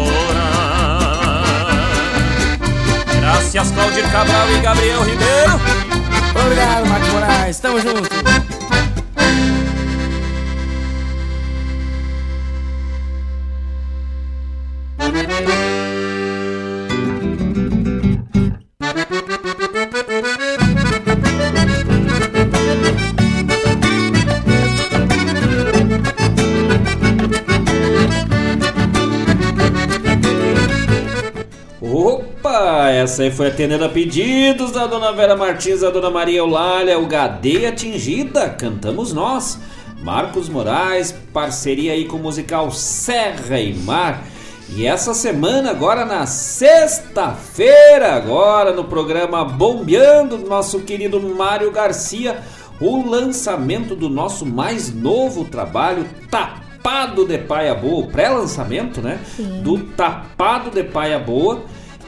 Graças Claudir Cabral e Gabriel Ribeiro. Obrigado, Marcos Moraes, tamo junto essa aí foi atendendo a pedidos da dona Vera Martins, da dona Maria Eulália, o Gadeia Atingida, cantamos nós. Marcos Moraes, parceria aí com o musical Serra e Mar. E essa semana, agora na sexta-feira, agora no programa Bombeando, do nosso querido Mário Garcia, o lançamento do nosso mais novo trabalho, Tapado de Paia Boa, pré-lançamento, né? Do Tapado de Paia Boa,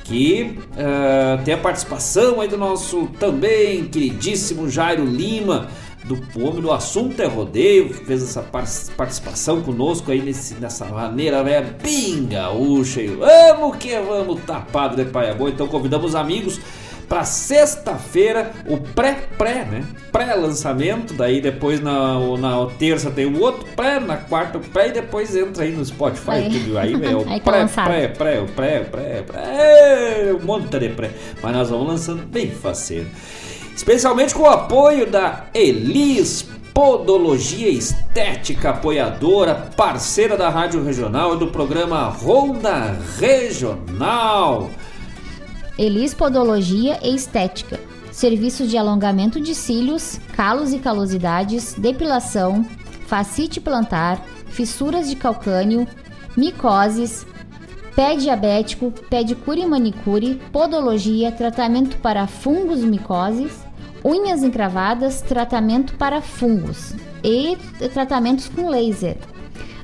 que eh, tem a participação aí do nosso também queridíssimo Jairo Lima, do homem do assunto é rodeio, que fez essa par- participação conosco aí nesse, nessa maneira né, bem gaúcha. E vamos que vamos, tapado de paia boa. Então convidamos os amigos para sexta-feira, o pré-pré, né? Pré-lançamento, daí depois na, na terça tem o outro pré, na quarta o pré e depois entra aí no Spotify, É. tudo aí, [laughs] é o Aí tá pré, pré, pré, o pré, pré, pré, um monte de pré. Mas nós vamos lançando bem faceiro. Especialmente com o apoio da Elis Podologia Estética, apoiadora, parceira da Rádio Regional e do programa Ronda Regional. Elis Podologia e Estética. Serviços de alongamento de cílios, calos e calosidades, depilação, facite plantar, fissuras de calcânio, micoses, pé diabético, pedicure e manicure, podologia, tratamento para fungos e micoses, unhas encravadas, tratamento para fungos e tratamentos com laser.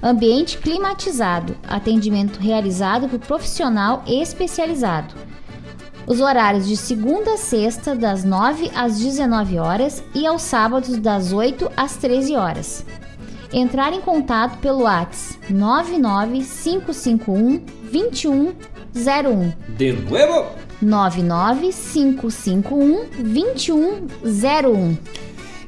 Ambiente climatizado, atendimento realizado por profissional especializado. Os horários de segunda a sexta, das 9 às 19 horas e aos sábados, das 8 às 13 horas. Entrar em contato pelo WhatsApp 99551 2101. De novo? 99551-2101.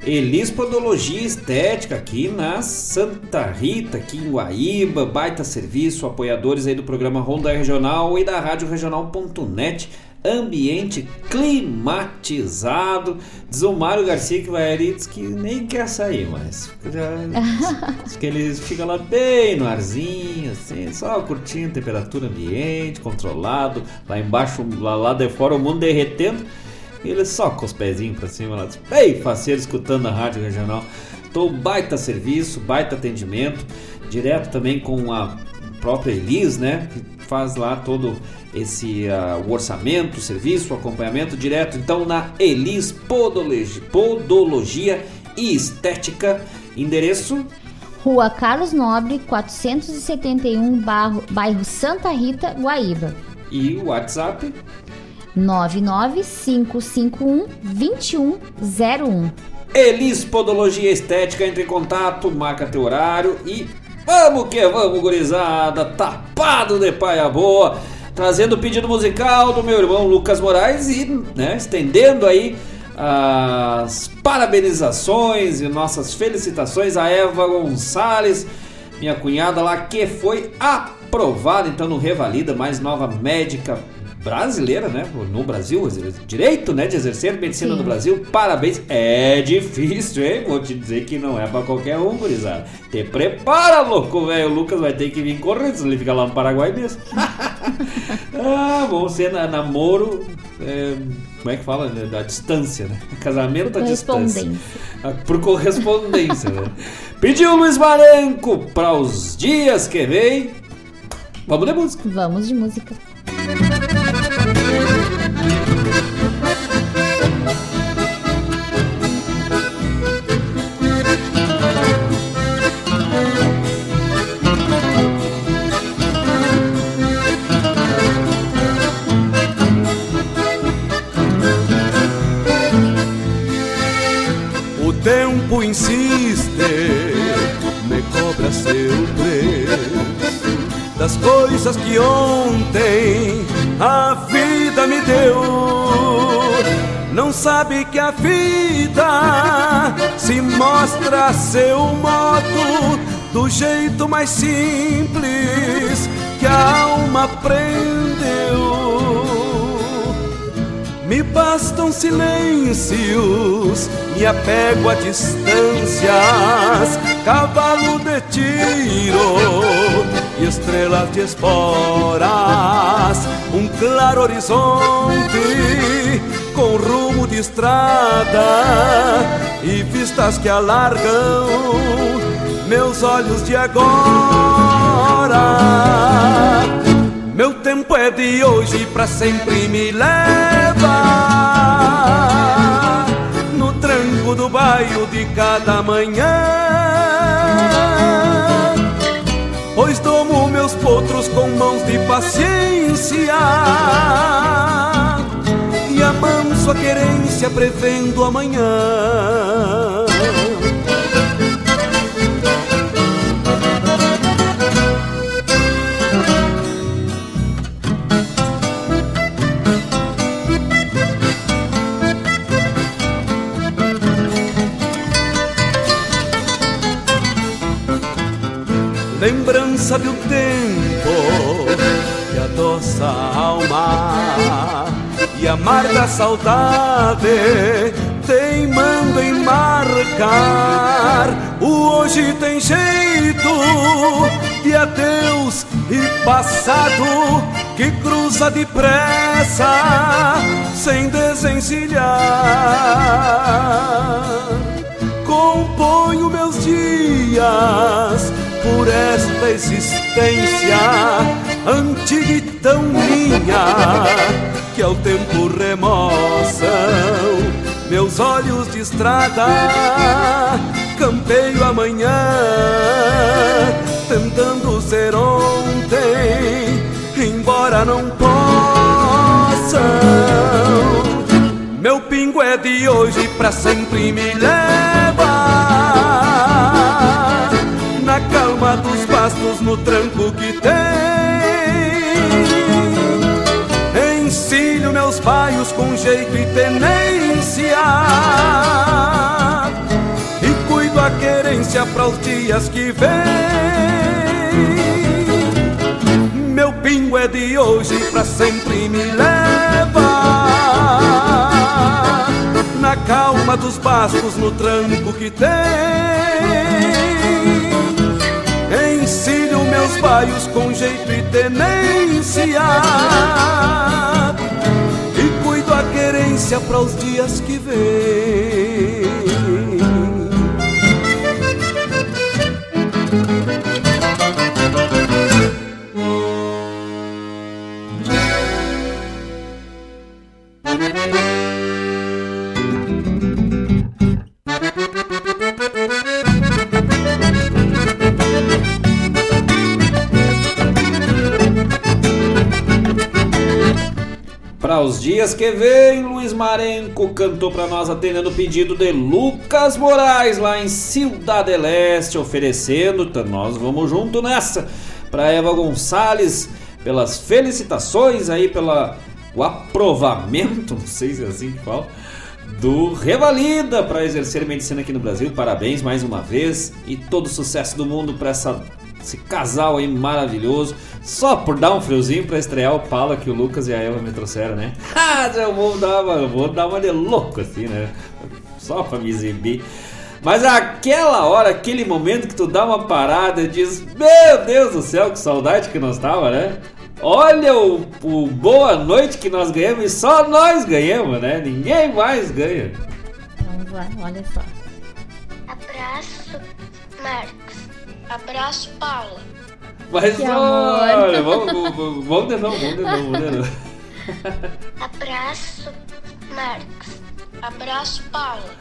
Elis Podologia Estética aqui na Santa Rita, aqui em Guaíba, baita serviço, apoiadores aí do programa Ronda Regional e da Rádio Regional.net, ambiente climatizado. Diz o Mário Garcia que vai ali, diz que nem quer sair, mas diz que ele fica lá bem no arzinho, assim, só curtindo temperatura ambiente, controlado, lá embaixo, lá, lá de fora o mundo derretendo. E ele só com os pezinhos pra cima lá, bem faceiro escutando a rádio regional. Tô baita serviço, baita atendimento, direto também com a própria Elis, né? Que faz lá todo esse uh, o orçamento, o serviço, o acompanhamento direto. Então na Elis Podologia, Podologia e Estética, endereço Rua Carlos Nobre, 471, bairro, bairro Santa Rita, Guaíba. e o WhatsApp 99551-2101. Elis Podologia Estética, entre em contato, marca teu horário e vamos que vamos, gurizada, tapado de paia boa, trazendo o pedido musical do meu irmão Lucas Moraes e né, estendendo aí as parabenizações e nossas felicitações a Eva Gonçalves, minha cunhada lá, que foi aprovada então no Revalida, mais nova médica brasileira, né? No Brasil, direito, né, de exercer medicina Sim. no Brasil. Parabéns. É difícil, hein? Vou te dizer que não é pra qualquer um, gurizada. Te prepara, louco, velho. O Lucas vai ter que vir correndo, senão ele fica lá no Paraguai mesmo. [laughs] ah, vão ser na, namoro. é, como é que fala? né, Da distância, né? [laughs] Casamento à distância. Ah, Por correspondência, né? [laughs] Pediu Luiz Marenco para os dias que vem. Vamos de música. Vamos de música. Coisas que ontem a vida me deu. Não sabe que a vida se mostra a seu modo do jeito mais simples que a alma aprendeu. Me bastam silêncios, me apego a distâncias, cavalo de tiro e estrelas de esporas, um claro horizonte com rumo de estrada e vistas que alargam meus olhos de agora. Meu tempo é de hoje pra sempre me leva no tranco do bairro de cada manhã. Mãos de paciência e amanso a querência prevendo amanhã. lembrança um tempo adoça a alma. E amarga saudade teimando em marcar. O hoje tem jeito de adeus e passado que cruza depressa sem desencilhar. Componho meus dias por esta existência antiga e tão minha que ao tempo remoçam meus olhos de estrada campeio amanhã tentando ser ontem embora não possam meu pingo é de hoje pra sempre me leva na calma dos pastos no tranco que tem. Encilho meus baios com jeito e tenência. E cuido a querência para os dias que vêm. Meu pingo é de hoje pra sempre me leva Na calma dos pastos, no tranco que tem Ensino meus baios com jeito e tenência querência para os dias que vêm dias que vem, Luiz Marenco cantou para nós atendendo o pedido de Lucas Moraes lá em Cidade Leste, oferecendo, então nós vamos junto nessa. Para Eva Gonçalves, pelas felicitações aí, pela o aprovamento, [laughs] não sei se é assim que fala, do Revalida para exercer medicina aqui no Brasil. Parabéns mais uma vez e todo sucesso do mundo para essa esse casal aí maravilhoso. Só por dar um friozinho pra estrear o Pala que o Lucas e a Eva me trouxeram, né? [laughs] Ah, eu vou dar uma, eu vou dar uma de louco assim, né? Só pra me exibir. Mas aquela hora, aquele momento que tu dá uma parada e diz: Meu Deus do céu, que saudade que nós tava, né? Olha o, o boa noite que nós ganhamos e só nós ganhamos, né? Ninguém mais ganha. Vamos lá, olha só. Abraço, Marcos. Abraço, Paula. Mas olha, amor. vamos, vamos, vamos de novo, vamos de novo, vamos de novo. [laughs] Abraço, Marcos. Abraço, Paula.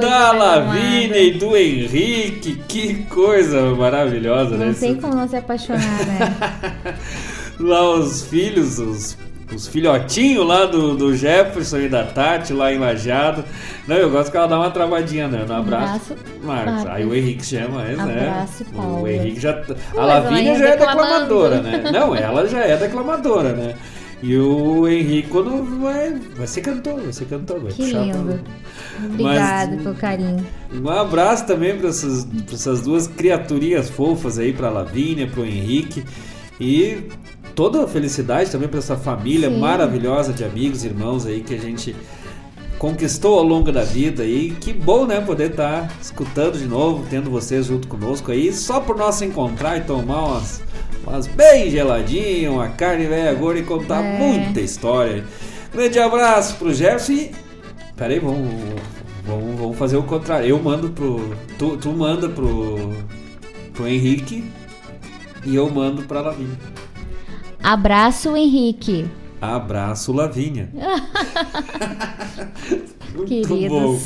Da Lavínia e do Henrique, que coisa maravilhosa, né? Não tem como não se apaixonar, né? [laughs] Lá os filhos, os, os filhotinhos lá do, do Jefferson e da Tati lá em Lajado. Não, eu gosto que ela dá uma travadinha, né? No abraço, Abraço, Marcos. Marcos. Aí o Henrique chama, é, né? Abraço, O Paula. Henrique já. A Lavínia já é declamando. declamadora, né? [laughs] Não, ela já é declamadora, né? E o Henrique, quando vai, vai ser cantor, vai ser cantor, vai Que puxar pra- lindo. Obrigada pelo carinho. um abraço também para essas, pra essas duas criaturinhas fofas aí, para Lavínia, para o Henrique e toda a felicidade também para essa família Sim. maravilhosa de amigos e irmãos aí que a gente conquistou ao longo da vida aí. Que bom, né, poder estar escutando de novo, tendo vocês junto conosco aí, só por nós se encontrar e tomar umas, umas bem geladinhas, uma carne velha gorda e contar É. muita história. Grande abraço pro Jefferson e Peraí, vamos, vamos, vamos fazer o contrário. Eu mando pro. Tu, tu manda pro. pro Henrique e eu mando pra Lavínia. Abraço, Henrique. Abraço, Lavínia. [laughs] Muito Queridos. bom.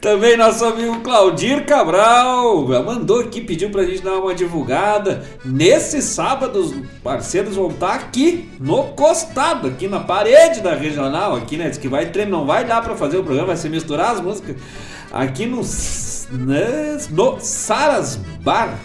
Também nosso amigo Claudir Cabral mandou aqui, pediu pra gente dar uma divulgada. Nesse sábado, os parceiros vão estar aqui no costado, aqui na parede da regional, aqui, né? Diz que vai tre- não vai dar pra fazer o programa, vai se misturar as músicas. Aqui no, né, no Saras Bar,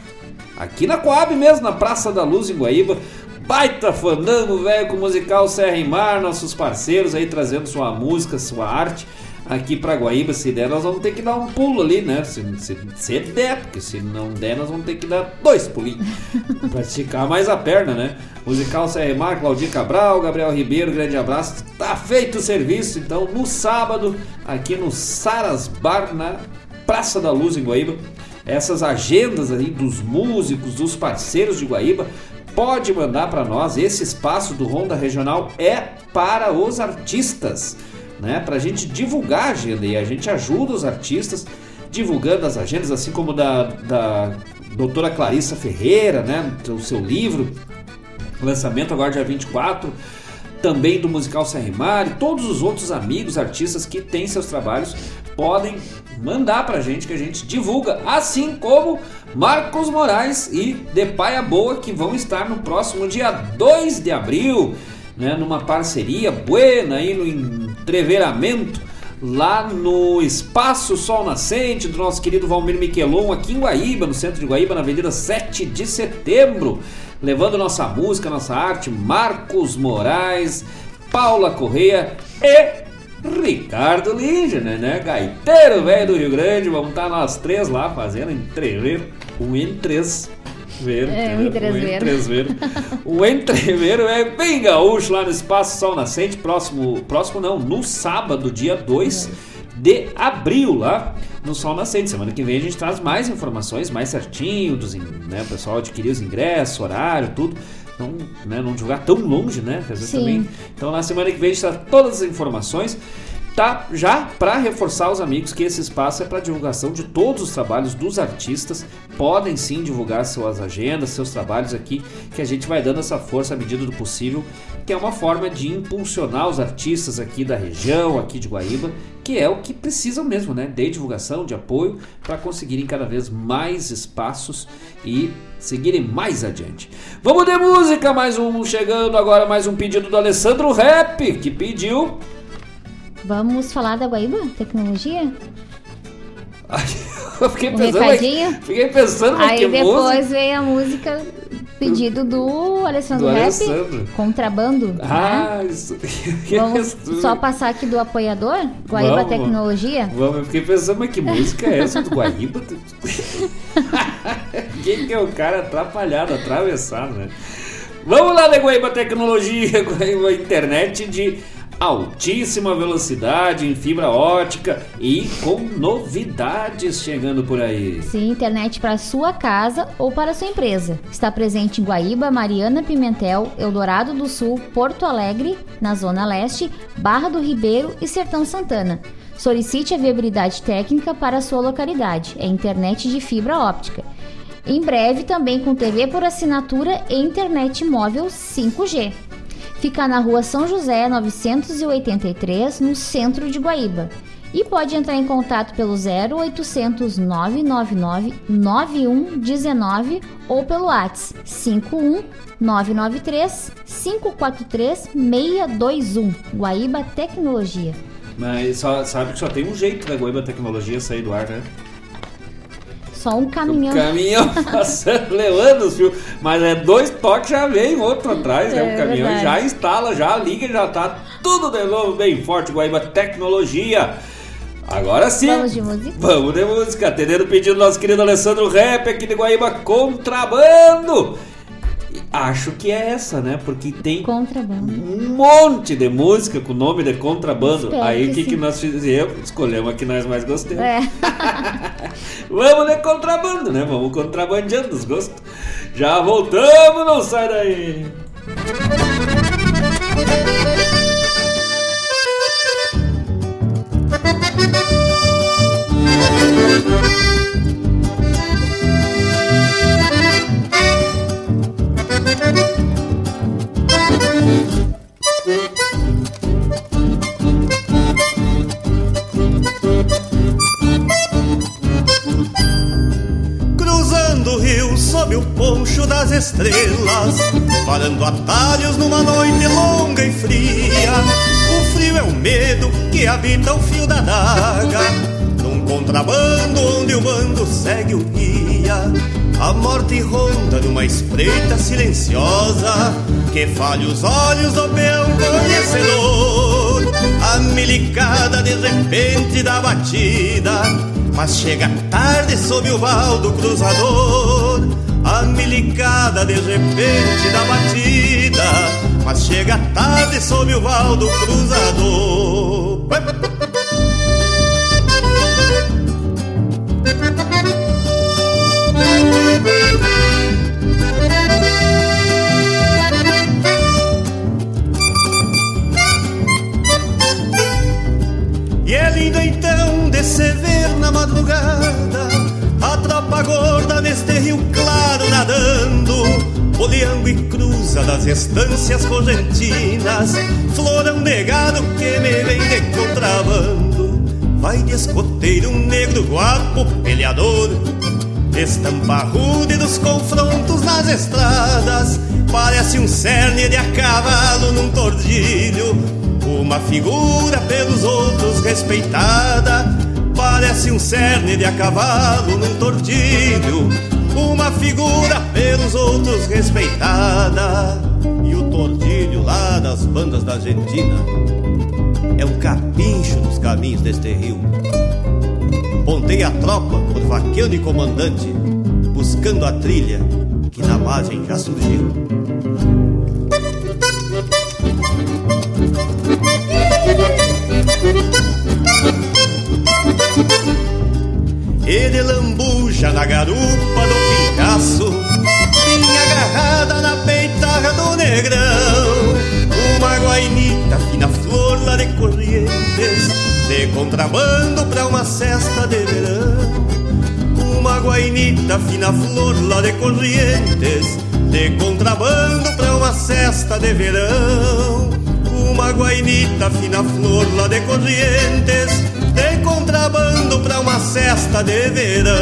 aqui na Coab mesmo, na Praça da Luz em Guaíba. Baita fandango, velho, com o musical Serra e Mar, nossos parceiros aí trazendo sua música, sua arte aqui pra Guaíba. Se der, nós vamos ter que dar um pulo ali, né? Se, se, se der, porque se não der, nós vamos ter que dar dois pulinhos [laughs] pra esticar mais a perna, né? Musical Serra Mar, Claudir Cabral, Gabriel Ribeiro, grande abraço. Tá feito o serviço, então, no sábado, aqui no Saras Bar, na Praça da Luz, em Guaíba. Essas agendas aí dos músicos, dos parceiros de Guaíba, pode mandar para nós. Esse espaço do Ronda Regional é para os artistas, né? Para a gente divulgar a agenda e a gente ajuda os artistas divulgando as agendas, assim como da, da doutora Clarissa Ferreira, né? O seu livro, lançamento agora dia 24 também do musical Serrimar e todos os outros amigos artistas que têm seus trabalhos podem mandar pra gente que a gente divulga, assim como Marcos Moraes e De Paia Boa que vão estar no próximo dia 2 de abril, né, numa parceria buena aí no entreveramento lá no Espaço Sol Nascente do nosso querido Valmir Miquelon aqui em Guaíba, no centro de Guaíba, na Avenida 7 de Setembro levando nossa música, nossa arte, Marcos Moraes, Paula Correia e Ricardo Ligener, né? Gaiteiro velho do Rio Grande. Vamos estar nós três lá fazendo entrever o entres. Ver, É, o entrever. o entrever. O entrever é bem gaúcho lá no Espaço Sol Nascente, próximo, próximo não, no sábado, dia 2 de abril, lá no Sol Nascente. Semana que vem a gente traz mais informações, mais certinho, dos, né, o pessoal adquirir os ingressos, horário, tudo. Não, né, não jogar tão longe, né? Às vezes Sim. também. Então na semana que vem a gente traz todas as informações. Tá já para reforçar os amigos que esse espaço é para divulgação de todos os trabalhos dos artistas. Podem sim divulgar suas agendas, seus trabalhos aqui, que a gente vai dando essa força à medida do possível, que é uma forma de impulsionar os artistas aqui da região, aqui de Guaíba, que é o que precisam mesmo, né? De divulgação, de apoio, para conseguirem cada vez mais espaços e seguirem mais adiante. Vamos de música, mais um chegando agora, mais um pedido do Alessandro Rap, que pediu Vamos falar da Guaíba? Tecnologia? [laughs] Eu fiquei Um pensando, recadinho? mas- fiquei pensando, mas Aí que depois música. veio a música pedido do Alessandro Do Rap, Alessandro. Contrabando. né? Ah, [laughs] isso. Vamos só passar aqui do apoiador, Guaíba Vamos. Tecnologia. Vamos, eu fiquei pensando, mas que música é essa do Guaíba? [laughs] Quem que é o cara atrapalhado, atravessado, né? Vamos lá, né, Guaíba Tecnologia, Guaíba Internet de altíssima velocidade em fibra ótica e com novidades chegando por aí. Sim, internet para sua casa ou para sua empresa. Está presente em Guaíba, Mariana Pimentel, Eldorado do Sul, Porto Alegre, na Zona Leste, Barra do Ribeiro e Sertão Santana. Solicite a viabilidade técnica para a sua localidade. É internet de fibra óptica. Em breve também com TV por assinatura e internet móvel 5G. Fica na rua São José 983, no centro de Guaíba. E pode entrar em contato pelo 0800 999 9119 ou pelo WhatsApp 51 993 543 621. Guaíba Tecnologia. Mas só, sabe que só tem um jeito da Guaíba Tecnologia sair do ar, né? Só um caminhão. Caminhão [laughs] passando, levando os fios. Mas é dois toques, já vem outro atrás, né? É O caminhão verdade. já instala, já liga, já tá tudo de novo bem forte. Guaíba Tecnologia. Agora sim. Vamos de música? Vamos de música. Atendendo o pedido do nosso querido Alessandro Rap aqui de Guaíba Contrabando. Acho que é essa, né? Porque tem Contrabando. um monte de música com o nome de contrabando. Espero Aí o que que, nós fizemos? Escolhemos a que nós mais gostamos. É. [laughs] Vamos de contrabando, né? Vamos contrabandeando os gostos. Já voltamos, não sai daí. Cruzando [laughs] sob o poncho das estrelas, parando atalhos numa noite longa e fria. O frio é o medo que habita o fio da daga, num contrabando onde o bando segue o guia. A morte ronda numa espreita silenciosa, que falha os olhos do peão conhecedor. A milicada de repente da batida mas chega tarde sob o val do cruzador A milicada de repente da batida Mas chega tarde sob o val do cruzador. E é lindo então de se ver na madrugada A tropa gorda neste rio nadando Oleando e cruza das estâncias correntinas Florão negado que me vem de contrabando. Vai de escoteiro um negro guapo peleador Estampa rude dos confrontos nas estradas. Parece um cerne de a cavalo num tordilho. Uma figura pelos outros respeitada. Parece um cerne de a cavalo num tordilho Uma figura pelos outros respeitada E o tordilho lá das bandas da Argentina é um capincho nos caminhos deste rio. Pontei a tropa por vaqueano e comandante, buscando a trilha que na margem já surgiu. Na garupa do pingaço, vinha agarrada na peitarra do negrão. Uma guainita fina flor lá de corrientes, de contrabando pra uma cesta de verão. Uma guainita fina flor lá de corrientes, de contrabando pra uma cesta de verão. Uma guainita fina flor lá de corrientes, de contrabando pra uma cesta de verão.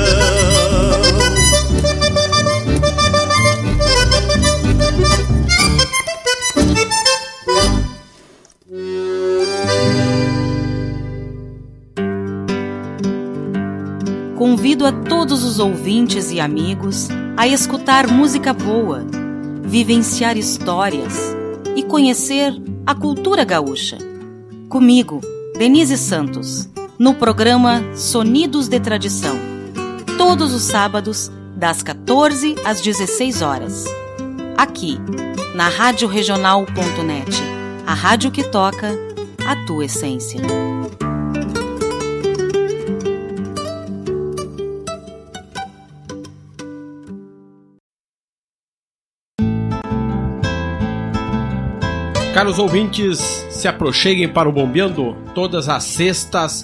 Convido a todos os ouvintes e amigos a escutar música boa, vivenciar histórias e conhecer a cultura gaúcha. Comigo, Denise Santos, no programa Sonidos de Tradição, todos os sábados, das 14 às 16 horas. Aqui, na Rádio Regional.net, a rádio que toca a tua essência. Caros ouvintes, se aproxeguem para o Bombeando todas as sextas,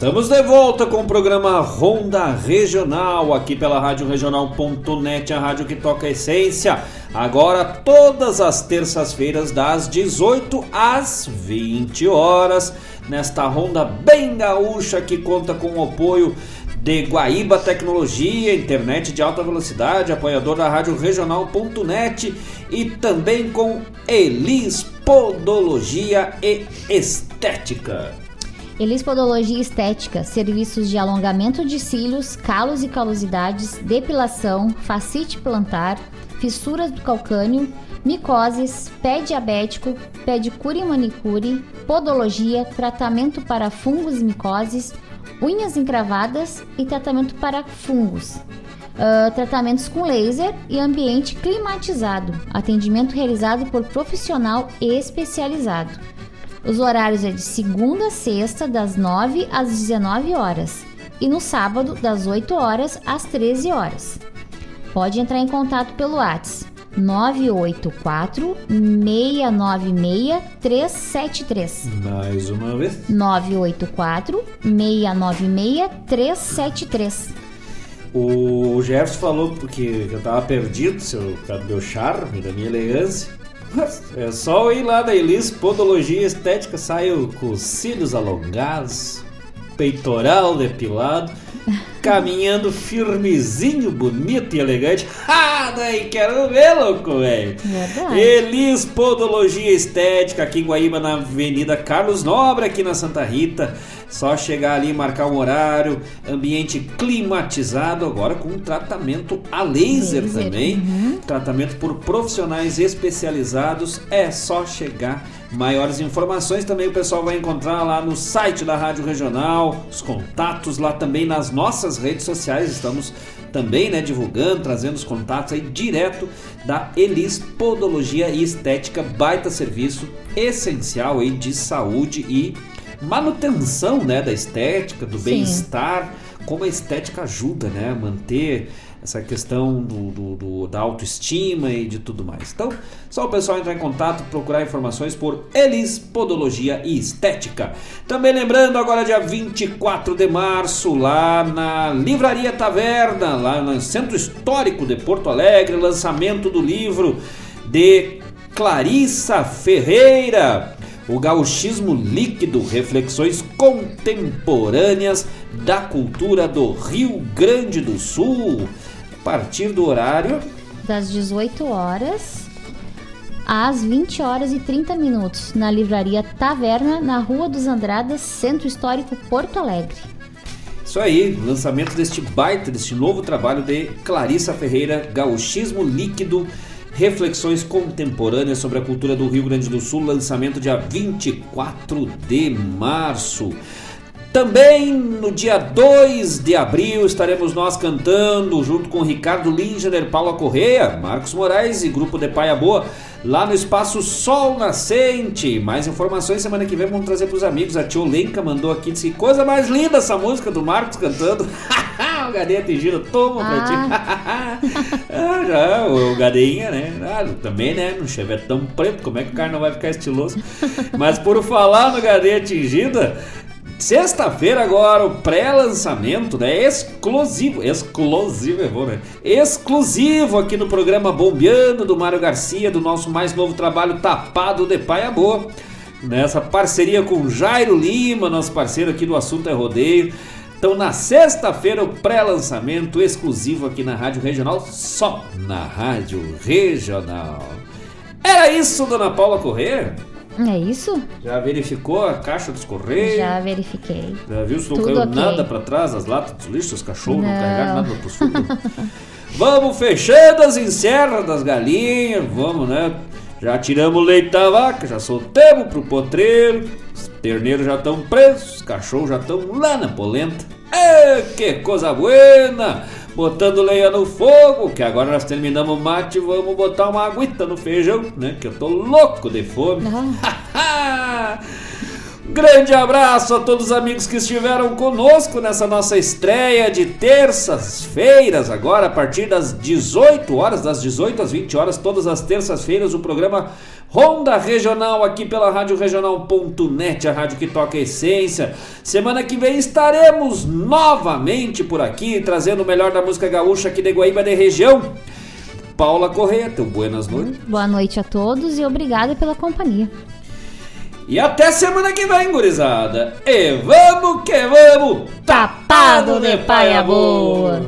Estamos de volta com o programa Ronda Regional, aqui pela Rádio Regional.net, a rádio que toca a essência. Agora, todas as terças-feiras, das 18 às 20 horas, nesta ronda bem gaúcha que conta com o apoio de Guaíba Tecnologia, internet de alta velocidade, apoiador da Rádio Regional.net e também com Elis Podologia e Estética. Elis Podologia Estética, serviços de alongamento de cílios, calos e calosidades, depilação, facite plantar, fissuras do calcânio, micoses, pé diabético, pedicure e manicure, podologia, tratamento para fungos e micoses, unhas encravadas e tratamento para fungos. Uh, tratamentos com laser e ambiente climatizado. Atendimento realizado por profissional especializado. Os horários é de segunda a sexta, das 9 às 19 horas. E no sábado, das 8 horas às 13 horas. Pode entrar em contato pelo WhatsApp 984 696 373. Mais uma vez. 984 696 373. O Gerson falou porque eu tava perdido, seu, do meu charme, da minha elegância. É só ir lá na Elis Podologia Estética, saio com os cílios alongados, peitoral depilado, caminhando firmezinho, bonito e elegante. [laughs] Ah, daí quero ver, louco, velho. Elis Podologia Estética, aqui em Guaíba, na Avenida Carlos Nobre, aqui na Santa Rita. Só chegar ali, marcar um horário, ambiente climatizado, agora com tratamento a laser, Laser, também. uhum. Tratamento por profissionais especializados. É só chegar. Maiores informações também o pessoal vai encontrar lá no site da Rádio Regional, os contatos lá também nas nossas redes sociais. Estamos também né, divulgando, trazendo os contatos aí direto da Elis Podologia e Estética, baita serviço essencial aí de saúde e manutenção né, da estética, do bem-estar, como a estética ajuda né, a manter essa questão do, do- do- da autoestima e de tudo mais. Então, só o pessoal entrar em contato, procurar informações por Elis Podologia e Estética. Também lembrando, agora dia 24 de março, lá na Livraria Taverna, lá no Centro Histórico de Porto Alegre, lançamento do livro de Clarissa Ferreira. o gauchismo líquido, reflexões contemporâneas da cultura do Rio Grande do Sul. A partir do horário das 18 horas às 20 horas e 30 minutos, na livraria Taverna, na Rua dos Andradas, Centro Histórico Porto Alegre. Isso aí, lançamento deste baita, deste novo trabalho de Clarissa Ferreira, Gauchismo Líquido, Reflexões Contemporâneas sobre a Cultura do Rio Grande do Sul, lançamento dia 24 de março. Também no dia 2 de abril estaremos nós cantando junto com Ricardo Lingener, Paula Correia, Marcos Moraes e Grupo de Paia Boa lá no Espaço Sol Nascente. Mais informações semana que vem vamos trazer para os amigos. A Tio Lenka mandou aqui, disse coisa mais linda essa música do Marcos cantando. [laughs] o Gadinha atingido, toma pra ti. ah, [laughs] já, o Gadinha, né? Ah, também, né? No chevetão preto, como é que o cara não vai ficar estiloso? Mas por falar no Gadinha atingida, Sexta-feira agora, o pré-lançamento, né? Exclusivo, exclusivo é bom, né? Exclusivo aqui no programa Bombeando do Mário Garcia, do nosso mais novo trabalho Tapado de Paia Boa. Nessa parceria com Jairo Lima, nosso parceiro aqui do Assunto é Rodeio. Então, na sexta-feira, o pré-lançamento exclusivo aqui na Rádio Regional, só na Rádio Regional. Era isso, dona Paula Corrêa? É isso? Já verificou a caixa dos correios? Já verifiquei. Já viu se não Tudo caiu okay. nada para trás, as latas dos lixos, os cachorros não, não carregaram nada pro sul? [laughs] vamos fechando as encerras das galinhas, vamos, né? Já tiramos o leite da vaca, já soltamos pro potreiro, os terneiros já estão presos, os cachorros já estão lá na polenta. É, que coisa buena! botando lenha no fogo, que agora nós terminamos o mate e vamos botar uma aguita no feijão, né? Que eu tô louco de fome. [laughs] Grande abraço a todos os amigos que estiveram conosco nessa nossa estreia de terças-feiras, agora a partir das 18 horas, das 18 às 20 horas, todas as terças-feiras, o programa Ronda Regional aqui pela Rádio Regional.net, a rádio que toca a essência. Semana que vem estaremos novamente por aqui, trazendo o melhor da música gaúcha aqui de Guaíba de região. Paula Correia, teu buenas noites. Boa noite a todos e obrigada pela companhia. E até semana que vem, gurizada. E vamos que vamos, tapado de paia boa.